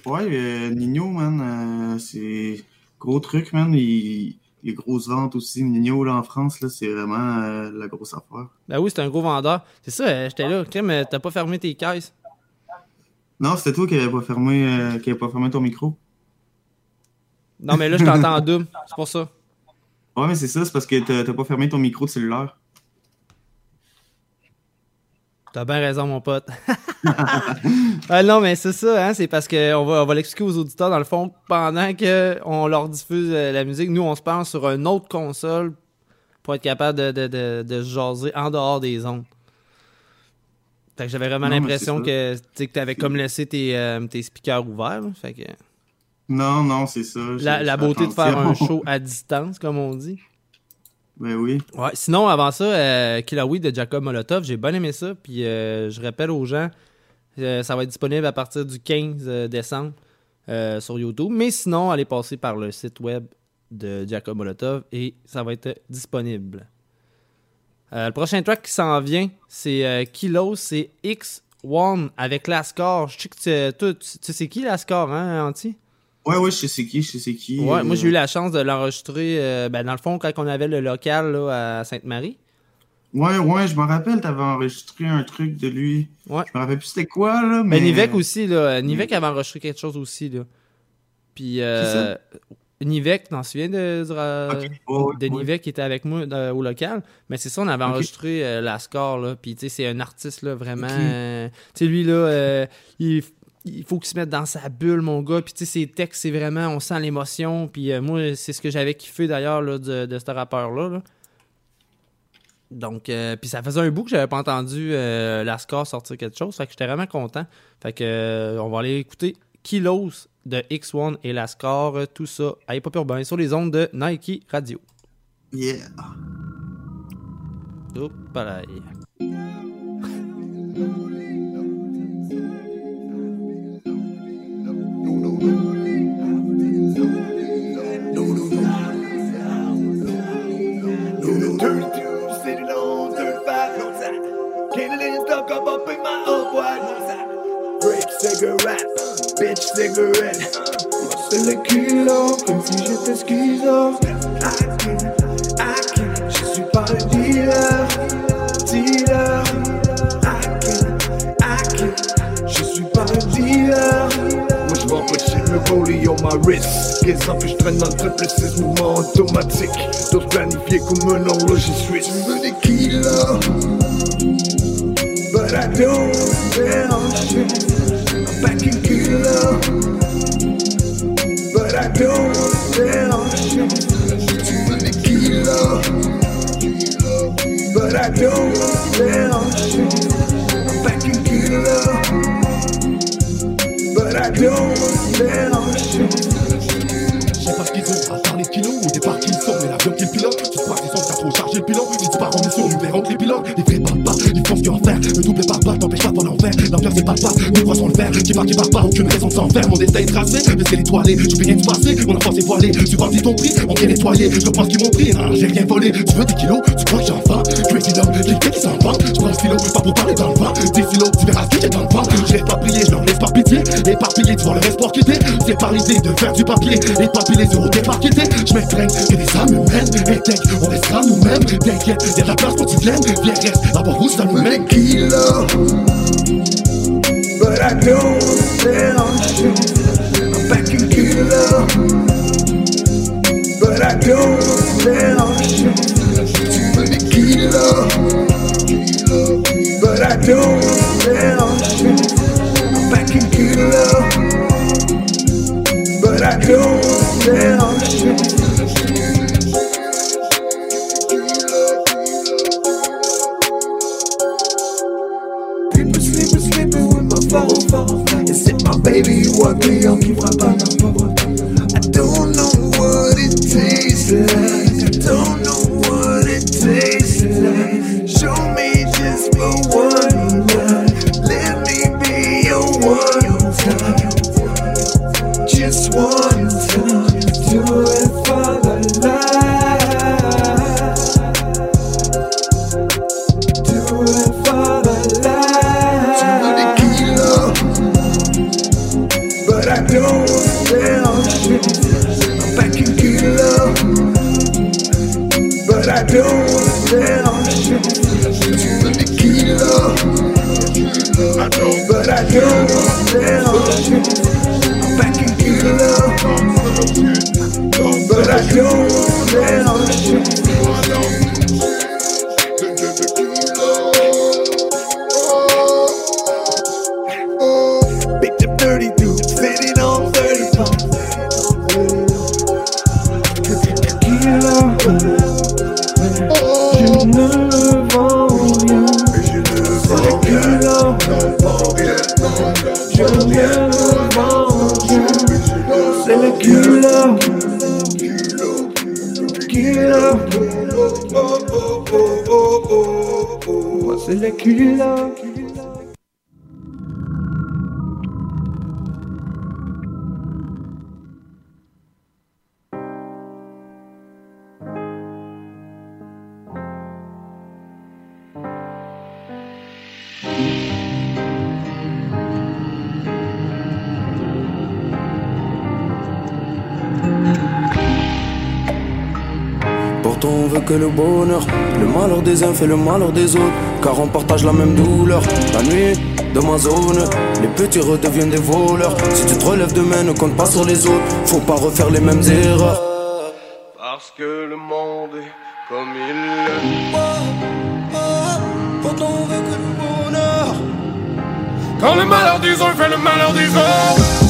Ouais, euh, Nino, man, euh, c'est gros truc, man. Il... Les grosses ventes aussi. Nino, là, en France, là, c'est vraiment euh, la grosse affaire. Ben oui, c'est un gros vendeur. C'est ça, j'étais là. Crème, euh, t'as pas fermé tes caisses? Non, c'était toi qui n'avais pas fermé, euh, qui avait pas fermé ton micro. Non, mais là, je t'entends en double. C'est pour ça. Ouais, mais c'est ça, c'est parce que t'as pas fermé ton micro de cellulaire. T'as bien raison, mon pote. ah non, mais c'est ça, hein, c'est parce qu'on va, on va l'expliquer aux auditeurs, dans le fond, pendant qu'on leur diffuse euh, la musique, nous, on se pense sur une autre console pour être capable de, de, de, de se jaser en dehors des ondes. Fait que j'avais vraiment Non, l'impression que, tu t'avais comme laissé tes, euh, tes speakers ouverts. Fait que Non, non, c'est ça. la, beauté de faire un show à distance, comme on dit. Ben oui. Ouais, sinon, avant ça, euh, Weed de Jacob Molotov, j'ai bien aimé ça. Puis euh, je rappelle aux gens, euh, ça va être disponible à partir du 15 euh, décembre euh, sur YouTube. Mais sinon, allez passer par le site web de Jacob Molotov et ça va être disponible. Le prochain track qui s'en vient, c'est Kilo, c'est X1 avec Lascar. Je sais que tu, tu, tu sais qui Lascar, hein, Anti? Ouais, ouais, je sais qui, je sais qui. Ouais, euh, moi j'ai eu la chance de l'enregistrer, euh, ben, dans le fond, quand on avait le local là, à Sainte-Marie. Ouais, ouais, je me rappelle, t'avais enregistré un truc de lui. Ouais. Je me rappelle plus c'était quoi, là, mais... Mais Nivek aussi, là. Nivek avait enregistré quelque chose aussi, là. Puis, euh, Nivek, t'en souviens de, de ouais. Nivek qui était avec moi euh, au local? Mais c'est ça, on avait enregistré euh, la score, là. Puis, tu sais, c'est un artiste, là, vraiment. Euh, tu sais, lui, là, euh, il, il faut qu'il se mette dans sa bulle, mon gars. Puis, tu sais, ses textes, c'est vraiment, on sent l'émotion. Puis, euh, moi, c'est ce que j'avais kiffé, d'ailleurs, de, de ce rappeur-là, là. Donc, euh, puis ça faisait un bout que j'avais pas entendu euh, Lascar sortir quelque chose. Fait que j'étais vraiment content. Fait que euh, on va aller écouter Kilos de X1 et Lascar, euh, tout ça à Hip Hop Urbain sur les ondes de Nike Radio. Yeah. Hop, pareil. Cigarette, bitch cigarette. C'est le kilo, comme si j'étais schizo. Hakim, Hakim, je suis pas un dealer, dealer. Le rollie on my wrist. Qu'est-ce que je traîne dans le triple 6 mouvement automatique. Tous planifiés comme un horloger suisse. Je veux des kilos. But I don't sell shit. C'est pas croisons le verre Qui part, qui part pas, aucune raison de s'en faire Mon destin est tracé, mais c'est l'étoilé J'oublie rien du passé, mon enfance est voilée Tu parti ton prix, on vient nettoyer Je pense qu'ils m'ont pris, j'ai rien volé. Tu veux des kilos, tu crois que j'en vends. Crazy love, les gars qui s'en vendent. Je prends le philo, pas pour parler dans le vent. Des silos, tu verras ce que dans le vent. Je vais pas prier, je leur laisse par pitié. Éparpillé, tu vois le espoir quitter. C'est par l'idée de faire du papier. Éparpillé sur au départ quitté. Je m'étreigne, que des âmes humaines. Et tech, on restera nous-mêmes T'inquiète, y'a de la place pour tu viennes Viens, reste, d'abord où ça nous mène? I don't sell shit. I'm back in killer. But I don't sell shit. Too many kilo. But I don't sell shit. I'm back in killer. Fait le malheur des autres Car on partage la même douleur La nuit, de ma zone Les petits redeviennent des voleurs Si tu te relèves demain ne compte pas sur les autres Faut pas refaire les mêmes erreurs Parce que le monde est comme il est. Pourtant on veut que le bonheur Quand le malheur des uns fait le malheur des autres.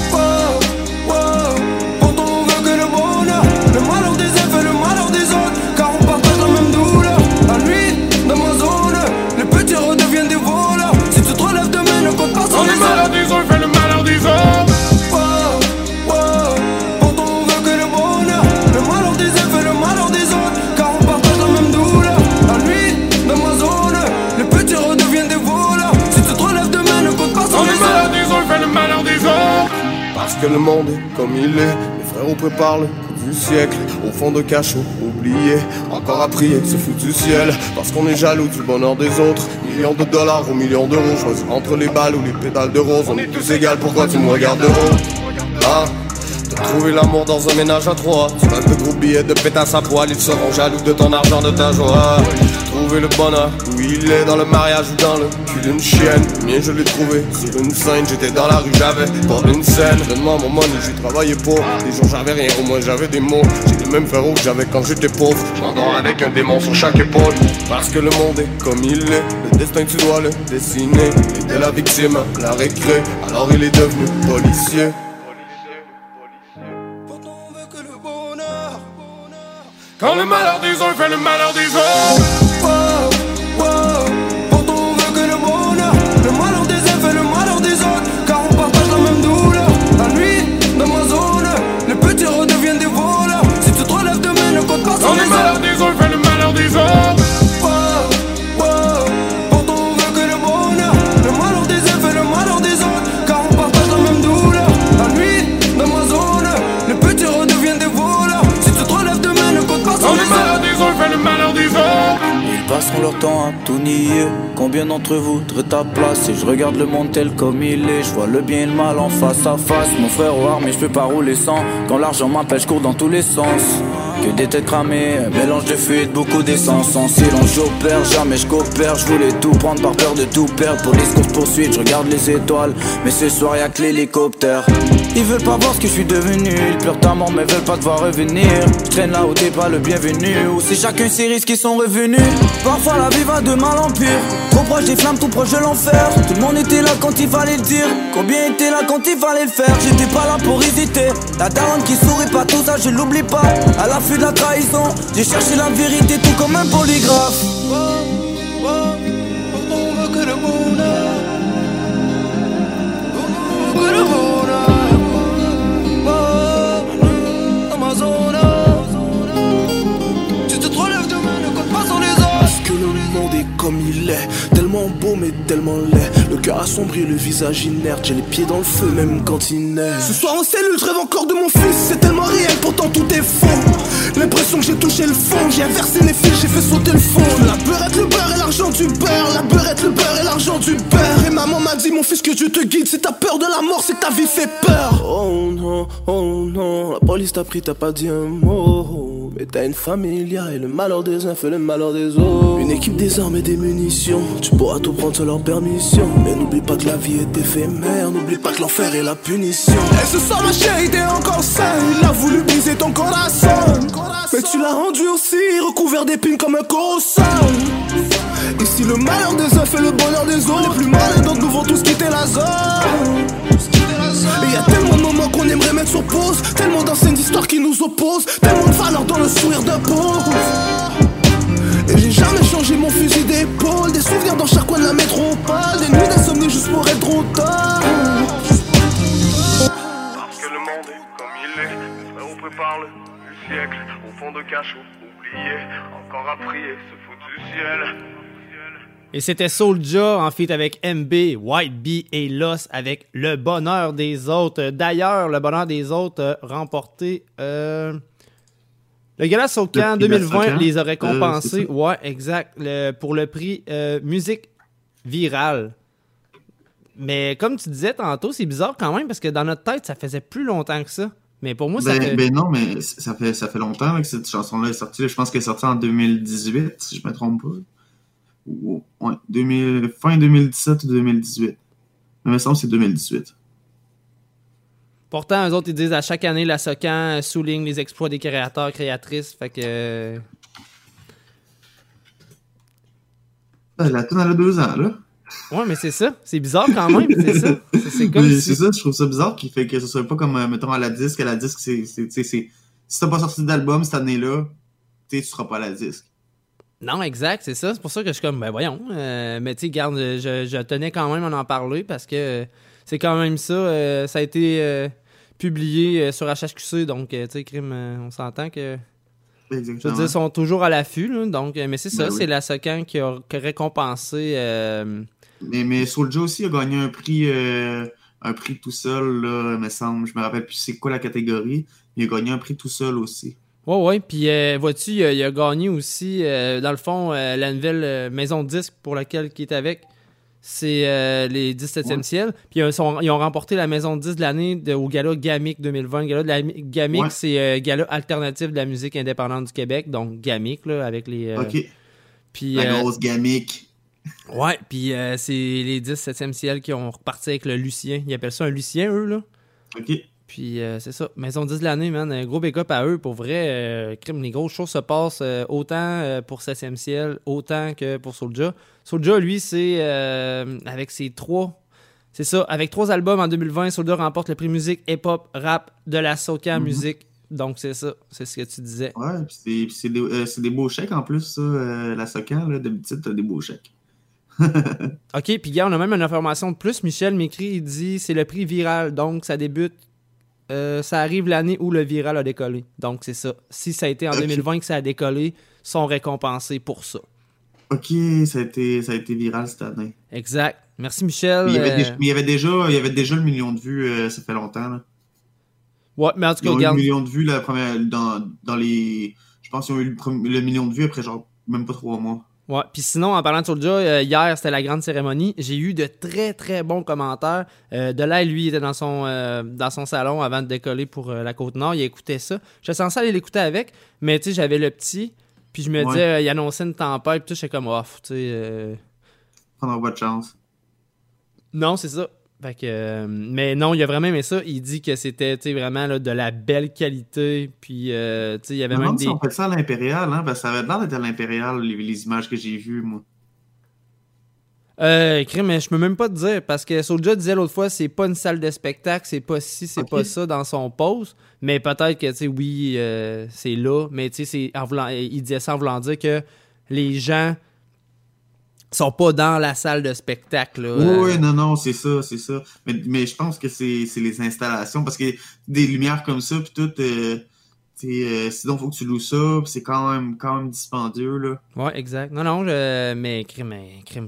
Le monde comme il est, les frères préparent le coup du siècle. Au fond de cachot, oublié, encore à prier, ce foutu ciel. Parce qu'on est jaloux du bonheur des autres. Millions de dollars ou millions d'euros, choisis entre les balles ou les pétales de rose. On est tous égales, pourquoi tu me regardes de haut Ah T'as trouvé l'amour dans un ménage à trois Tu vas de gros billets de pétasse à poil Ils seront jaloux de ton argent, de ta joie Trouver le bonheur. Où il est Dans le mariage ou dans le cul d'une chienne. Mien je l'ai trouvé sur une scène J'étais dans la rue, j'avais pas une scène. Donne-moi mon money, j'ai travaillé pour Les jours j'avais rien, au moins j'avais des mots. J'ai les mêmes frérots que j'avais quand j'étais pauvre. J'm'endors avec un démon sur chaque épaule. Parce que le monde est comme il est Le destin tu dois le dessiner. Il était la victime, la récré Alors il est devenu policier. Quand le malheur des uns fait le malheur des autres. Passeront leur temps à tout nier. Combien d'entre vous ta place Et je regarde le monde tel comme il est. Je vois le bien et le mal en face à face. Mon frère au armes, mais je peux pas rouler sans. Quand l'argent m'appelle, je cours dans tous les sens. Que des têtes cramées, mélange de fuite, beaucoup d'essence. Sans silence, jamais je coopère. Je voulais tout prendre par peur de tout perdre. Pour les courses poursuites, je regarde les étoiles. Mais ce soir, y'a que l'hélicoptère. Ils veulent pas voir ce que je suis devenu. Ils pleurent ta mort, mais veulent pas te voir revenir. Je traîne là où t'es pas le bienvenu. Où c'est chacun ses risques qui sont revenus. Parfois la vie va de mal en pire. Trop proche des flammes, tout proche de l'enfer. Tout le monde était là quand il fallait le dire. Combien était là quand il fallait le faire? J'étais pas là pour hésiter. La daronne qui sourit pas, tout ça je l'oublie pas. À l'affût de la trahison, j'ai cherché la vérité tout comme un polygraphe. On le. On le. Parce que le monde est comme il est, tellement beau mais tellement laid. Le cœur assombri, le visage inerte, j'ai les pieds dans le feu même quand il neige. Ce soir en cellule, je rêve encore de mon fils, c'est tellement réel, pourtant tout est faux. L'impression que j'ai touché le fond, j'ai inversé les fils, j'ai fait sauter le fond. La beurette, le beurre et l'argent du beurre, la beurette, le beurre et l'argent du beurre. Et maman m'a dit, mon fils, que Dieu te guide, si t'as peur de la mort, c'est ta vie fait peur. Oh non, oh non, la police t'a pris, t'as pas dit un mot. Mais t'as une familia et le malheur des uns fait le malheur des autres. Une équipe des armes et des munitions, tu pourras tout prendre sans leur permission. Mais n'oublie pas que la vie est éphémère, n'oublie pas que l'enfer est la punition. Et ce soir, ma chérie, t'es encore seule. Il a voulu briser ton corazon. Mais tu l'as rendu aussi, recouvert d'épines comme un corosol. Ici, le malheur des uns fait le bonheur des autres. Les plus malins d'entre nous vont tous quitter la zone. Et y a tellement de moments qu'on aimerait mettre sur pause Tellement d'anciennes histoires qui nous opposent Tellement de valeurs dans le sourire de pause Et j'ai jamais changé mon fusil d'épaule Des souvenirs dans chaque coin de la métropole Des nuits d'insomnie juste pour être trop tard Parce que le monde est comme il est. On prépare le du siècle. Au fond de cachot, oublié. Encore à prier, ce foutu ciel. Et c'était Soulja en feat avec MB, White Bee et Loss avec Le Bonheur des Autres. D'ailleurs, Le Bonheur des Autres a remporté euh, le Gala Socan Le prix de la 2020 Socan. les a Euh, récompensés. c'est ça. ouais, exact. le- pour le prix euh, musique virale. Mais comme tu disais tantôt, c'est bizarre quand même parce que dans notre tête, ça faisait plus longtemps que ça. Mais pour moi, ça Ben, fait... ben non, mais ça fait, ça fait longtemps que cette chanson-là est sortie. Je pense qu'elle est sortie en 2018, si je me trompe pas. Ou, ouais, 2000 fin 2017 ou 2018. Il me semble que c'est 2018. Pourtant, eux autres, ils disent à chaque année, la Socan souligne les exploits des créateurs, créatrices. Fait que... Ah, La tune elle a deux ans, là. Ouais, mais c'est ça. C'est bizarre quand même. C'est ça. C'est- comme Mais si... C'est ça, je trouve ça bizarre qui fait que ce soit pas comme, euh, mettons, à la disque. À la disque, c'est. Si t'as pas sorti d'album cette année-là, tu seras pas à la disque. Non, exact, c'est ça. C'est pour ça que je suis comme, ben voyons. euh, mais tu sais, garde, je, je tenais quand même à en parler parce que c'est quand même ça. euh, ça a été euh, publié sur HHQC, donc, tu sais, crime, on s'entend que. Je veux Exactement. dire, ils sont toujours à l'affût, donc, mais c'est ça, Ben oui. c'est la Socan qui a, récompensé. Mais, mais Soulja aussi a gagné un prix, un prix tout seul, là, me semble. Je me rappelle plus c'est quoi la catégorie. Il a gagné un prix tout seul aussi. Ouais, ouais. Puis, euh, vois-tu, il, a- il a gagné aussi, euh, dans le fond, euh, la nouvelle maison de disques pour laquelle il est avec. C'est les 17e Ouais. ciel. Puis, ils, sont- ils ont remporté la maison de disques de l'année de- au gala GAMIC 2020. Le gala de la GAMIC, Ouais. c'est gala alternatif de la musique indépendante du Québec. Donc, GAMIC, là, avec les. Ok. Puis, La grosse gamique. Ouais, puis c'est les 17e ciel qui ont reparti avec le Lucien. Ils appellent ça un Lucien, eux, là. Ok. Puis euh, c'est ça. Maison 10 de l'année, man. Un gros backup à eux. Pour vrai, euh, crime, les grosses choses se passent euh, autant euh, pour 7e ciel, autant que pour Soulja. Soulja, lui, c'est avec ses trois. C'est ça. Avec trois albums en 2020, Soulja remporte le prix musique, hip-hop, rap de la Soca Mhm. Musique. Donc c'est ça. C'est ce que tu disais. Ouais, puis c'est- puis c'est des, c'est des beaux chèques en plus, ça, la Socan, là. D'habitude, t'as des beaux chèques. OK, puis gars, on a même une information de plus. Michel m'écrit, il dit c'est le prix viral. Donc ça débute. Euh, ça arrive l'année où le viral a décollé. Donc c'est ça. Si ça a été en Ok. 2020 que ça a décollé, sont récompensés pour ça. Ok, ça a été, ça a été viral cette année. Exact. Merci Michel. Mais il, y avait Euh, déjà, mais il, y avait déjà, il y avait déjà le million de vues, euh, ça fait longtemps. Là. Ouais, mais en tout Ils cas, eu le million de vues la première, dans, dans les. Je pense qu'ils ont eu le, le million de vues après genre même pas trois mois. Ouais, puis sinon, en parlant de Soulja, euh, hier, c'était la grande cérémonie. J'ai eu de très, très bons commentaires. Euh, de là, lui, il était dans son, euh, dans son salon avant de décoller pour euh, la Côte-Nord. Il écoutait ça. J'étais censé aller l'écouter avec, mais tu sais, j'avais le petit. Puis je me Ouais. disais, euh, il annonçait une tempête, puis tout, j'étais comme off, tu sais. pas de chance. Non, c'est ça. Fait que, euh, mais non, il a vraiment aimé ça. Il dit que c'était vraiment là, de la belle qualité. Puis, euh, tu sais, il y avait même des. si on fait ça à l'Impérial, hein, parce que ça avait l'air d'être à l'Impérial, les, les images que j'ai vues, moi. Euh, mais je peux même pas te dire parce que Soulja disait l'autre fois, c'est pas une salle de spectacle, c'est pas ci, c'est pas ça dans son pause. Mais peut-être que, tu sais, oui, euh, c'est là. Mais, tu sais, il disait ça en voulant dire que les gens sont pas dans la salle de spectacle. là. Oui, non, non, c'est ça, c'est ça. Mais, mais je pense que c'est les installations, parce que des lumières comme ça, puis tout, euh, euh, sinon, faut que tu loues ça, c'est quand même, quand même dispendieux, là. Ouais, exact. Non, non, je- mais crime, crime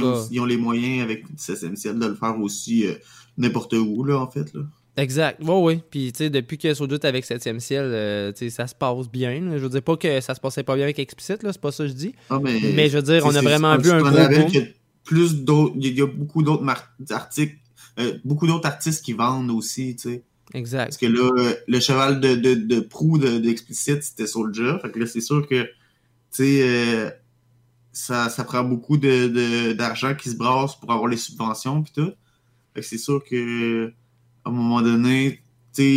gars. aussi- ils ont les moyens avec SSMCL de le faire aussi euh, n'importe où, là, en fait, là. Exact. Oui, oui. Puis, tu sais, depuis que est avec 7e ciel, euh, tu sais, ça se passe bien. là. Je veux dire pas que ça se passait pas bien avec Explicit, là, c'est pas ça que je dis. Ah, mais, je veux dire, on a vraiment vu un gros boom. plus d'autres, il y a beaucoup d'autres articles, euh, beaucoup d'autres artistes qui vendent aussi, tu sais. Exact. Parce que là, le cheval de, de, de proue de- d'Explicit, c'était Soulja. Fait que là, c'est sûr que, tu sais, euh, ça, ça prend beaucoup de, de- d'argent qui se brasse pour avoir les subventions puis tout. Fait que c'est sûr que, à un moment donné,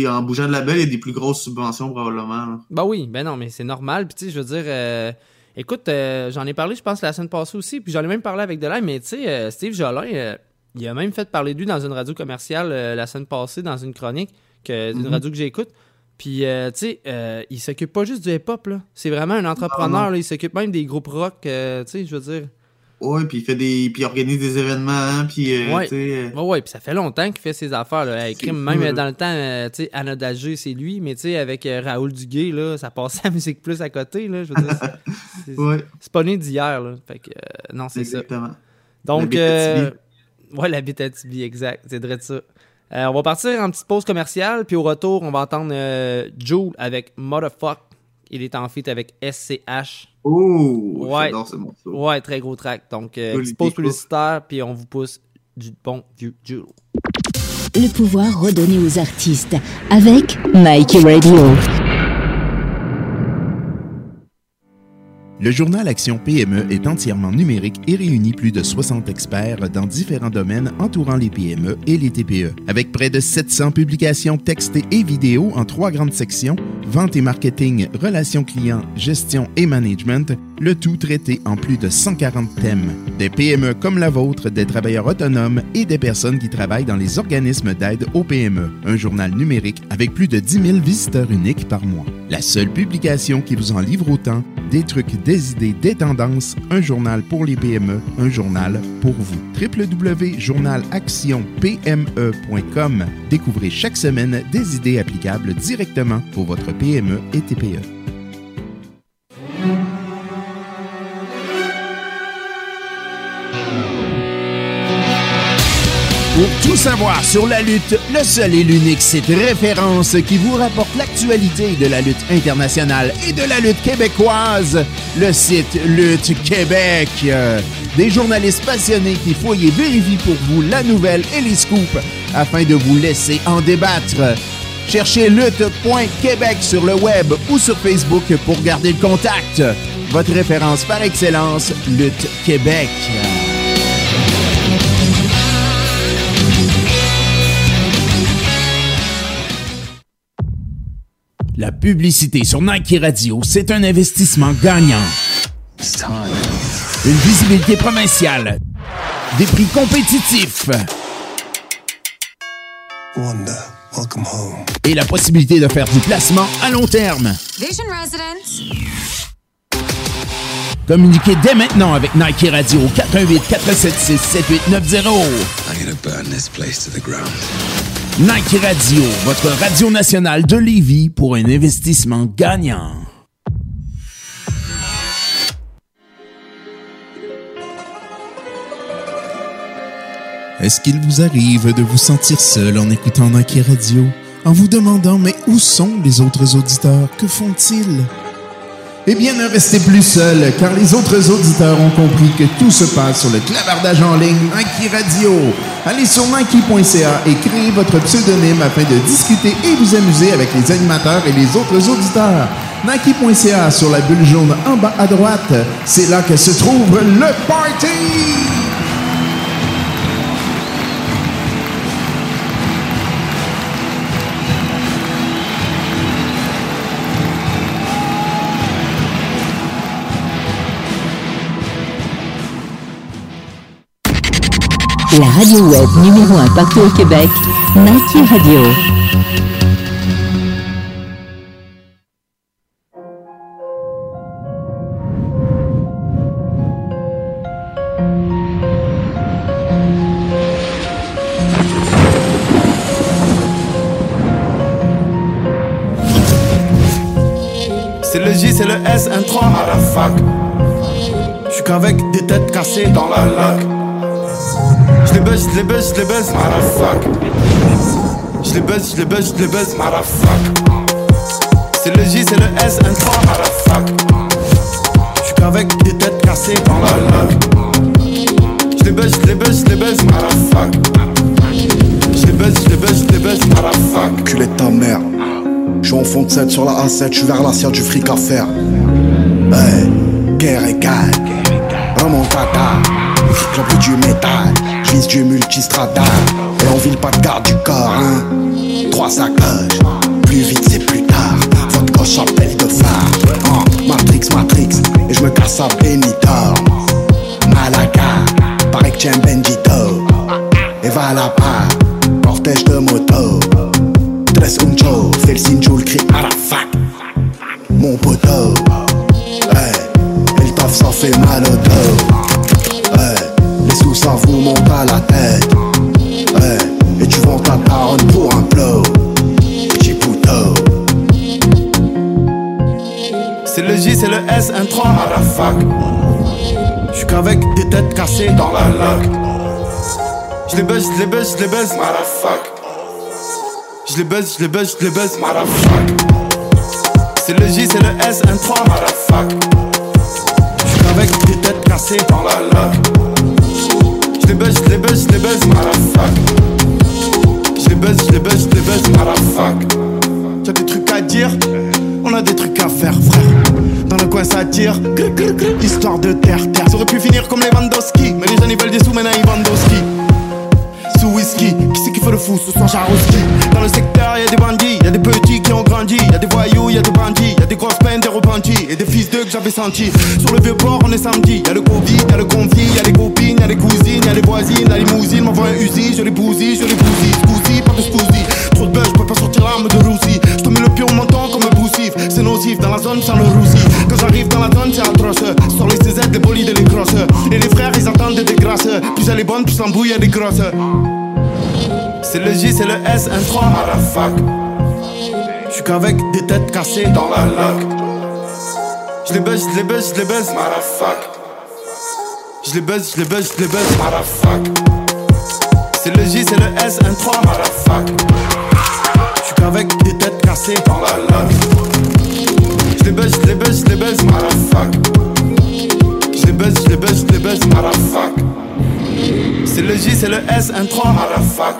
en bougeant de label, il y a des plus grosses subventions probablement. là. Bah oui, ben non, mais c'est normal. Puis tu sais, je veux dire, euh, écoute, euh, j'en ai parlé, je pense, la semaine passée aussi. Puis j'en ai même parlé avec Delay, mais tu sais, euh, Steve Jolin, euh, il a même fait parler de lui dans une radio commerciale la semaine passée, dans une chronique, que, d'une Mhm. radio que j'écoute. Puis, euh, tu sais, il s'occupe pas juste du hip-hop, là. C'est vraiment un entrepreneur, non. là. Il s'occupe même des groupes rock, tu sais, je veux dire. Ouais, puis il fait des, puis il organise des événements, puis euh, ouais. tu sais, euh, ouais, ouais, puis ça fait longtemps qu'il fait ses affaires. Là. Crime, même dans le temps, euh, tu sais, c'est lui, mais tu sais, avec euh, Raoul Duguay, là, ça passait à Musique Plus à côté, là, je veux dire. c'est- Ouais. Pas né d'hier, là. Fait que, euh, non, c'est ça. Exactement. Donc, ouais, la bite à Tibi, exact. C'est vrai de ça. On va partir en petite pause commerciale, puis au retour, on va entendre Joule avec Motherfuck. Il est en feat avec SCH. Oh, ouais. j'adore ce morceau. Ouais, très gros track. Donc, euh, petite pause publicitaire, puis on vous pousse du bon vieux Joule. Le pouvoir redonné aux artistes avec Nike Radio. Le journal Action PME est entièrement numérique et réunit plus de 60 experts dans différents domaines entourant les PME et les TPE. Avec près de 700 publications textées et vidéos en trois grandes sections, vente et marketing, relations clients, gestion et management, le tout traité en plus de 140 thèmes. Des PME comme la vôtre, des travailleurs autonomes et des personnes qui travaillent dans les organismes d'aide aux PME. Un journal numérique avec plus de 10 000 visiteurs uniques par mois. La seule publication qui vous en livre autant, des trucs, des idées, des tendances, un journal pour les PME, un journal pour vous. www.journalactionpme.com Découvrez chaque semaine des idées applicables directement pour votre PME et. TPE. Pour tout savoir sur la lutte, le seul et l'unique site référence qui vous rapporte l'actualité de la lutte internationale et de la lutte québécoise, le site Lutte Québec. Des journalistes passionnés qui fouillent et vérifient pour vous la nouvelle et les scoops afin de vous laisser en débattre. Cherchez lutte.québec sur le web ou sur Facebook pour garder le contact. Votre référence par excellence, Lutte Québec. La publicité sur Nike Radio, c'est un investissement gagnant. Une visibilité provinciale. Des prix compétitifs. welcome home. Et la possibilité de faire du placement à long terme. Vision Residence. Communiquez dès maintenant avec Nike Radio au 418 476 7890. I'm gonna burn this place to the ground. Nike Radio, votre radio nationale de Lévis pour un investissement gagnant. Est-ce qu'il vous arrive de vous sentir seul en écoutant Nike Radio, en vous demandant mais où sont les autres auditeurs? Que font-ils? Eh bien, ne restez plus seul, car les autres auditeurs ont compris que tout se passe sur le clavardage en ligne Nike Radio. Allez sur Nike.ca et créez votre pseudonyme afin de discuter et vous amuser avec les animateurs et les autres auditeurs. Nike.ca sur la bulle jaune en bas à droite, c'est là que se trouve le party! La radio web numéro 1 partout au Québec, Nike Radio. C'est le J, c'est le S, un 3 à la fac. Je suis qu'avec des têtes cassées dans la lac. Je les baisse, je les baisse, je les fac. Je les baisse, je les baisse, je les baisse, à la fac. C'est le J, c'est le S, un 3 à la fac. Je suis qu'avec des têtes cassées dans la lac. Je les baisse, je les baisse, je les fac. Je les baisse, je les baisse, je les fac. Culé ta mère. Je suis en fond de 7 sur la A7, je suis vers l'assiette du fric à faire. Hey, guerre et calme. Remontada. J'appuie du métal. Je vise du multistrada. Et on vile pas de garde du corps, hein. Trois sacoches. Plus vite, c'est plus tard. Votre coche appelle de phare. Matrix, Matrix. Et je me casse à Benidorm. Malaga. Pareil que j'aime Bendito. Et va là-bas. Cortège de moto. Tres un show, fais le signe, le cri à la fac. Mon poteau, hey, et le taf ça fait mal au dos. Ça vous monte à la tête. Hey, et tu vends ta daronne pour un blow. Petit poteau. C'est le J, c'est le S, un 3 à la fac. Je suis qu'avec des têtes cassées dans la lac. Je les baisse, je les baisse, je les baisse, à la fac. Je les baisse, je les baisse, je les baisse, à la fac. C'est le J, c'est le S, un 3 à la fac. Je suis qu'avec des têtes cassées dans la lac. Les baisse, je les baisse, je les baisse, à la fac. Je les baisse, je les baisse, je les baisse, à la fac. T'as des trucs à dire, on a des trucs à faire, frère. Dans le coin ça tire, histoire de terre, terre. Ça aurait pu finir comme les Vandowski, mais les jeunes ils veulent des sous, maintenant ils vendent. Sous whisky, qui c'est qui fait le fou? Ce soir Jaroski. Dans le secteur y'a des bandits, y'a des petits qui ont grandi, y'a des voyous, y'a des bandits, y'a des grosses peines, des repentis. Et des fils j'avais sentis. Sur le vieux port on est samedi, y'a le Covid, y'a le conflit, y'a les copines, y'a les cousines, y'a les voisines, la limousine m'envoie un usine, je les bousille, je les bousille, scousi, pas de scousi. Trop de buzz, je peux pas sortir l'arme de roussi. Je te mets le pied au menton comme un boussif, c'est nocif dans la zone sans le roussi. Quand j'arrive dans la zone c'est atroce, sur les CZ, les bolides et les crosses. Et les frères ils attendent des grâces, plus elle est bonne, plus l'embrouille elle est grosse. C'est le J, c'est le S, un 3 à la fac. Je suis qu'avec des têtes cassées dans la lac. Je les baisse, je les baisse, je les fac. Je les baisse, je les baisse, je les fac. C'est le J, c'est le S, un 3 à la fac. Je suis qu'avec des têtes cassées dans la lac. Je les baisse, je les baisse, je les fac. Je les baisse, je les baisse, je les fac. C'est le J, c'est le S, un 3 à la fac.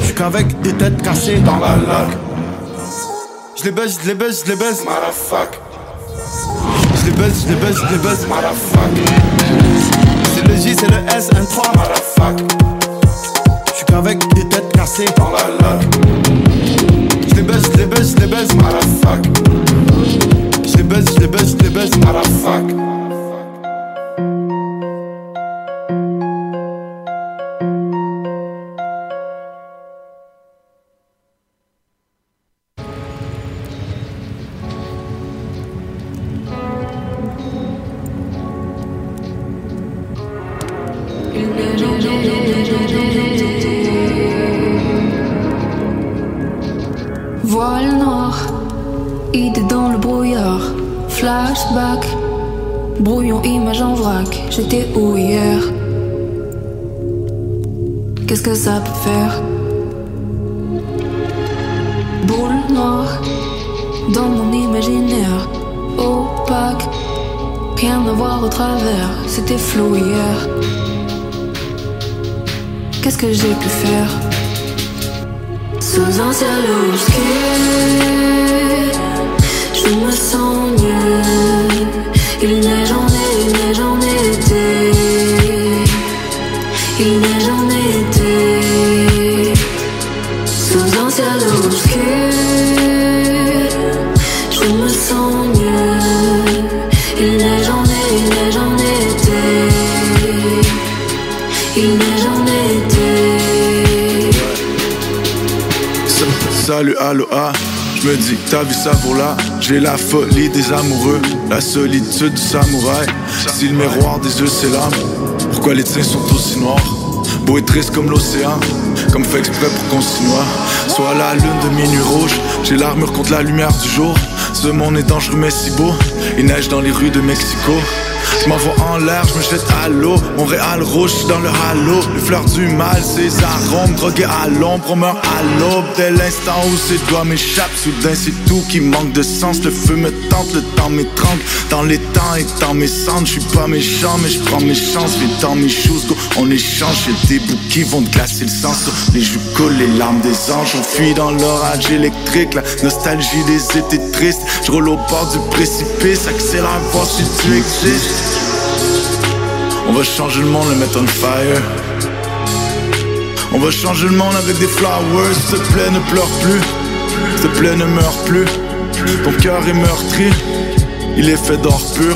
Je suis qu'avec des têtes cassées dans la lac. Je les baisse, je les baisse, je les la fac. Je les baisse, je les je les fac. C'est le J, c'est le S, un 3 à la fac. Je suis qu'avec des têtes cassées dans la lac. Je les baisse, je les baisse, je les fac. Je les baisse, je les je les baisse, c'était flou hier. Qu'est-ce que j'ai pu faire? Sous un ciel obscur, je me sens mieux. Il neige en été, il neige en été. Il neige en été. Sous un ciel obscur, je me sens mieux. Salut, allo, ah. Je me dis, ta vie ça vaut là. J'ai la folie des amoureux, la solitude du samouraï. Si le miroir des yeux c'est l'âme, pourquoi les tiens sont aussi noirs? Beau et triste comme l'océan, comme fait exprès pour qu'on s'y noie. Soit la lune de minuit rouge, j'ai l'armure contre la lumière du jour. Ce monde est dangereux mais si beau, il neige dans les rues de Mexico. M'envoie en l'air, je me jette à l'eau. Montréal rouge, je suis dans le halo. Les fleurs du mal, ces arômes drogués à l'ombre. On meurt à l'aube dès l'instant où ses doigts m'échappent. Soudain, c'est tout qui manque de sens. Le feu me tente, le temps m'étrangle. Dans les temps et dans mes cendres, je suis pas méchant, mais je prends mes chances. Viens dans mes shoes, go, on échange. J'ai des bouts qui vont glacer le. Sur les joues coulent les larmes des anges. On fuit dans l'orage électrique. La nostalgie des étés tristes. Je roule au bord du précipice. Accélère, voir si tu existes. On va changer le monde, le mettre on fire. On va changer le monde avec des flowers. S'il te plaît, ne pleure plus. S'il te plaît, ne meurs plus. Ton cœur est meurtri. Il est fait d'or pur.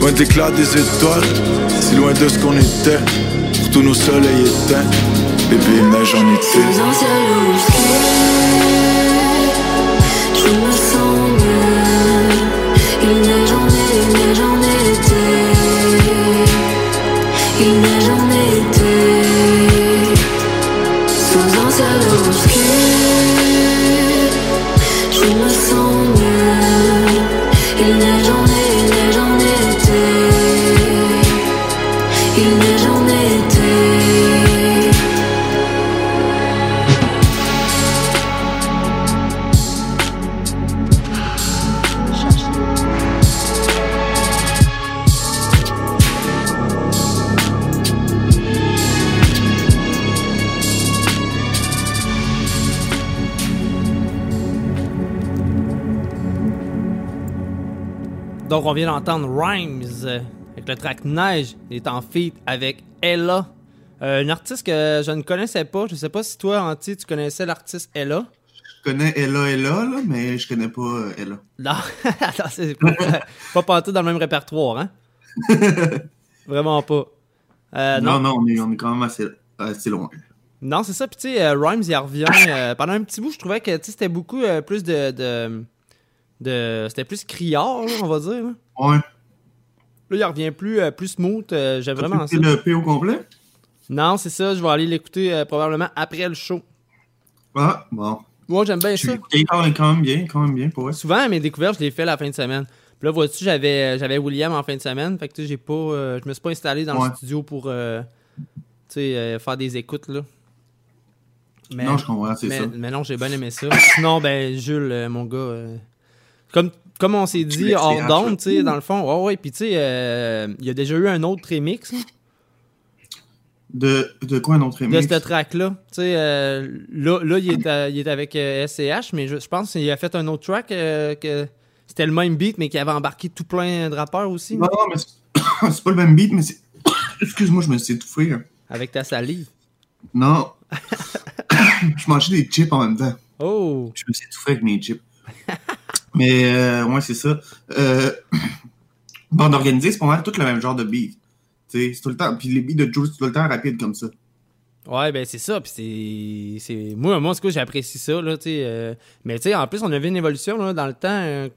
Loin de l'éclat des étoiles. Si loin de ce qu'on était. Pour tous nos soleils éteints. Bébé, neige en été. Vient d'entendre Rhymes euh, avec le track Neige. Il est en feat avec Ella. Euh, une artiste que je ne connaissais pas. Je sais pas si toi, Anti, tu connaissais l'artiste Ella. Je connais Ella Ella, là, mais je connais pas euh, Ella. Non, non c'est pas, pas partout dans le même répertoire, hein? Vraiment pas. Euh, non, non, on, est, on est quand même assez, assez loin. Non, c'est ça. Puis, tu sais, euh, Rhymes, il revient. euh, pendant un petit bout, je trouvais que c'était beaucoup plus de. de, de- c'était plus criard, là, on va dire. Là, Ouais. Là, il revient plus, euh, plus smooth. euh, J'aime vraiment ça. le P au complet? Non, c'est ça. Je vais aller l'écouter euh, probablement après le show. Ah, bon. Moi, j'aime bien ça. quand même, bien, quand même bien, pour. Souvent, mes découvertes, je les fais la fin de semaine. Puis là, vois-tu, j'avais, j'avais William en fin de semaine. Fait que, tu sais, j'ai pas, euh, je me suis pas installé dans Ouais. le studio pour, euh, euh, faire des écoutes, là. Mais, Non, je comprends, c'est ça. Mais non, j'ai bien aimé ça. Sinon, ben, Jules, mon gars, comme, comme on s'est dit hors d'onde, tu sais, dans le fond, ouais, ouais. Puis, tu sais, euh, il y a déjà eu un autre remix, De, de quoi un autre de remix? ce track-là. Tu sais, euh, là, là, il est, à- il est avec euh, SCH, mais je, je pense qu'il a fait un autre track euh, que c'était le même beat, mais qui avait embarqué tout plein de rappeurs aussi. Non, non, mais c'est c'est pas le même beat, mais c'est. Excuse-moi, je me suis étouffé. hein. Avec ta salive. Non. je mangeais des chips en même temps. Oh! Je me suis étouffé avec mes chips. mais, euh, ouais, c'est ça. Euh, bande organisée, c'est pas mal tout le même genre de beat. Tu sais, c'est tout le temps. Puis les beats de Jules, c'est tout le temps rapide comme ça. Ouais, ben c'est ça. Puis c'est. Moi, moi, en tout cas, j'apprécie ça, là, tu sais. euh, Mais tu sais, en plus, on a vu une évolution, là, dans le temps. euh,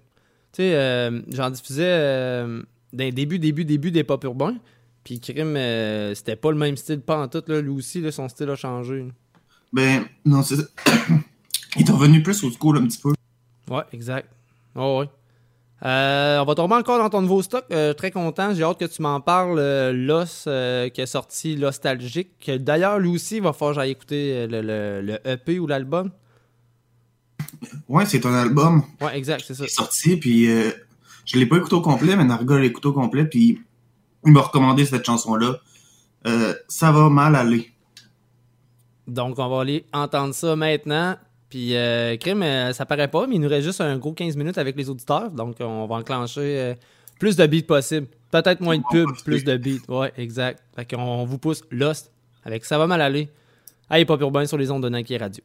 tu sais, j'en diffusais d'un début, début, début des pop urbains. Puis Crime, c'était pas le même style, pas en tout, là. Lui aussi, là, son style a changé. là. Ben, non, c'est ça. Il est revenu plus au school un petit peu. Ouais, exact. Oh, ouais. Euh, on va tomber encore dans ton nouveau stock. Euh, très content. J'ai hâte que tu m'en parles. euh, Los euh, qui est sorti Nostalgique. Que D'ailleurs, lui aussi, il va falloir que j'aille écouter le, le- le EP ou l'album. Ouais, c'est un album. Ouais, exact, c'est ça. qui est sorti, puis euh, Je l'ai pas écouté au complet, mais Narga l'a écouté au complet, puis il m'a recommandé cette chanson-là. Ça va mal aller. Donc, on va aller entendre ça maintenant. Puis, euh, Crime, euh, ça paraît pas, mais il nous reste juste un gros 15 minutes avec les auditeurs. Donc, on va enclencher euh, plus de beats possible. Peut-être moins de pubs, plus de beats. Ouais, exact. Fait qu'on on vous pousse Lost avec Ça va mal aller. Allez, Pop Urbain sur les ondes de Nike Radio.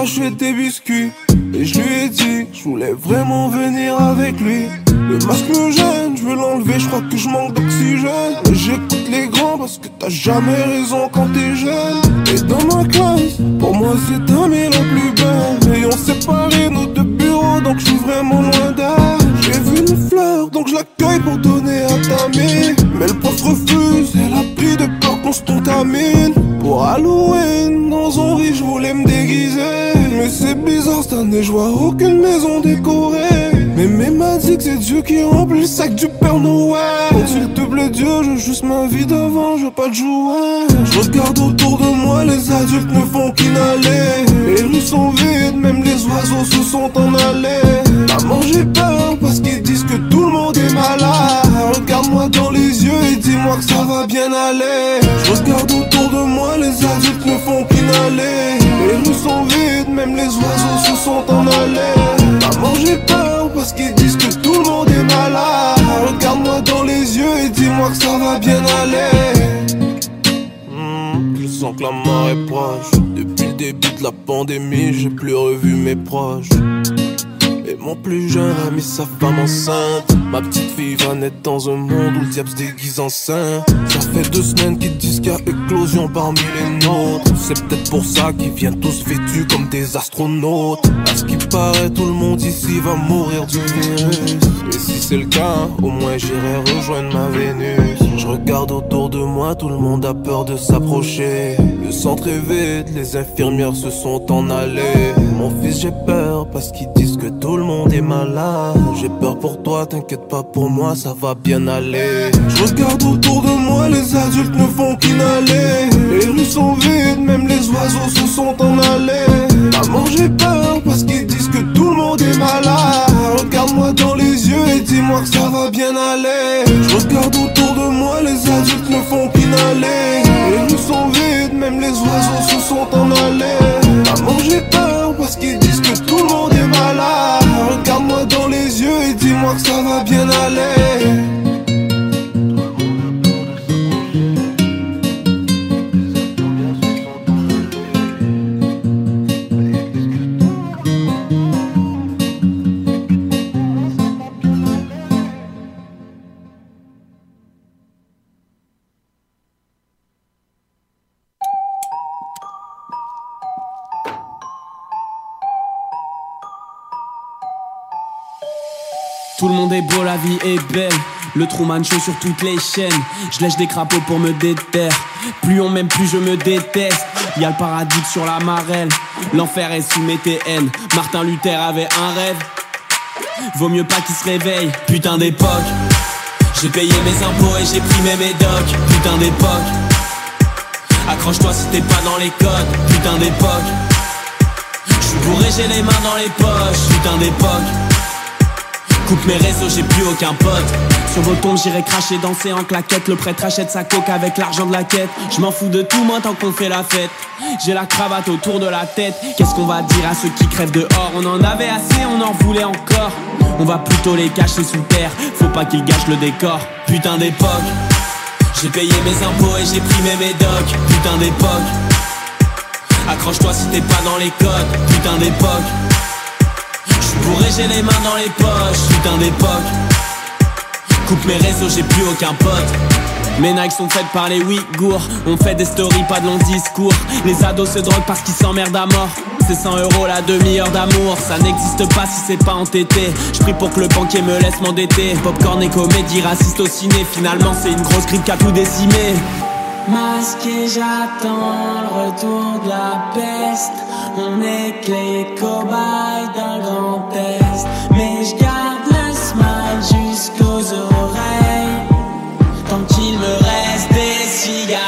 T'achète des biscuits. Et je lui ai dit, je voulais vraiment venir avec lui. Le masque me gêne, je veux l'enlever, je crois que je manque d'oxygène. Mais j'écoute les grands parce que t'as jamais raison quand t'es jeune. Et dans ma classe, pour moi c'est amie la plus belle. On séparé nos deux bureaux, donc je suis vraiment loin d'elle. J'ai vu une fleur, donc je l'accueille pour donner à ta mine. Mais le prof refuse, elle a pris de peur qu'on se contamine. Pour Halloween, année, je vois aucune maison décorée. Mais m'a dit que c'est Dieu qui remplit le sac du Père Noël. Donc s'il te plaît, Dieu, je juste ma vie d'avant, je veux pas de jouer. Je regarde autour de moi, les adultes ne font qu'inhaler. Les rues sont vides, même les oiseaux se sont en allés. Maman, j'ai peur parce qu'ils disent que tout le monde est malade. Regarde-moi dans les yeux et dis-moi que ça va bien aller. Je regarde autour de moi, les adultes ne font qu'inhaler. Les rues sont vides, même les oiseaux se sont en allés. Maman, j'ai peur parce qu'ils disent que tout le monde est malade. Regarde-moi dans les yeux et dis-moi que ça va bien aller. Hmm, je sens que la mort est proche. Depuis le début de la pandémie, j'ai plus revu mes proches. Et mon plus jeune a mis sa femme enceinte. Ma petite fille va naître dans un monde où le diable se déguise en saint. Ça fait deux semaines qu'ils disent qu'il y a éclosion parmi les nôtres. C'est peut-être pour ça qu'ils viennent tous vêtus comme des astronautes. À ce qui paraît, tout le monde ici va mourir du virus. Et si c'est le cas, au moins j'irai rejoindre ma Vénus. Je regarde autour de moi, tout le monde a peur de s'approcher. Le centre est vide, les infirmières se sont en allées. Mon fils, j'ai peur parce qu'ils disent que tout le monde est malade. J'ai peur pour toi, t'inquiète pas pour moi, ça va bien aller. Je regarde autour de moi, les adultes ne font qu'inhaler. Les rues sont vides, même les oiseaux se sont en allés. Maman, j'ai peur parce qu'ils disent que tout le monde est malade. Regarde-moi dans les yeux et dis-moi que ça va bien aller. Je regarde autour de moi, les adultes ne font qu'inhaler. Les rues sont vides, même les oiseaux se sont en allés. Maman, j'ai peur dans les yeux et dis-moi que ça va bien aller. Tout le monde est beau, la vie est belle. Le Truman Show sur toutes les chaînes. Je lèche des crapauds pour me déterre. Plus on m'aime, plus je me déteste. Y a le paradis sur la marelle. L'enfer est sous mes TN. Martin Luther avait un rêve. Vaut mieux pas qu'il se réveille. Putain d'époque. J'ai payé mes impôts et j'ai pris mes médocs. Putain d'époque. Accroche-toi si t'es pas dans les codes. Putain d'époque. J'suis bourré, j'ai les mains dans les poches. Putain d'époque. Coupe mes réseaux, j'ai plus aucun pote. Sur vos tombes, j'irai cracher, danser en claquette. Le prêtre achète sa coque avec l'argent de la quête. Je m'en fous de tout, moi, tant qu'on fait la fête. J'ai la cravate autour de la tête. Qu'est-ce qu'on va dire à ceux qui crèvent dehors? On en avait assez, on en voulait encore. On va plutôt les cacher sous terre. Faut pas qu'ils gâchent le décor. Putain d'époque. J'ai payé mes impôts et j'ai pris mes médocs. Putain d'époque. Accroche-toi si t'es pas dans les codes. Putain d'époque. Bourré, j'ai les mains dans les poches. Putain d'époque. Coupe mes réseaux, j'ai plus aucun pote. Mes Nike sont faites par les Ouïghours. On fait des stories, pas de longs discours. Les ados se droguent parce qu'ils s'emmerdent à mort. C'est 100 euros la demi-heure d'amour. Ça n'existe pas si c'est pas entêté. Je prie pour que le banquier me laisse m'endetter. Popcorn et comédie, raciste au ciné. Finalement, c'est une grosse grippe qui a tout décimé. Masqué, j'attends le retour de la peste. On est que les cobayes d'un grand test. Mais je garde le smile jusqu'aux oreilles. Tant qu'il me reste des cigarettes.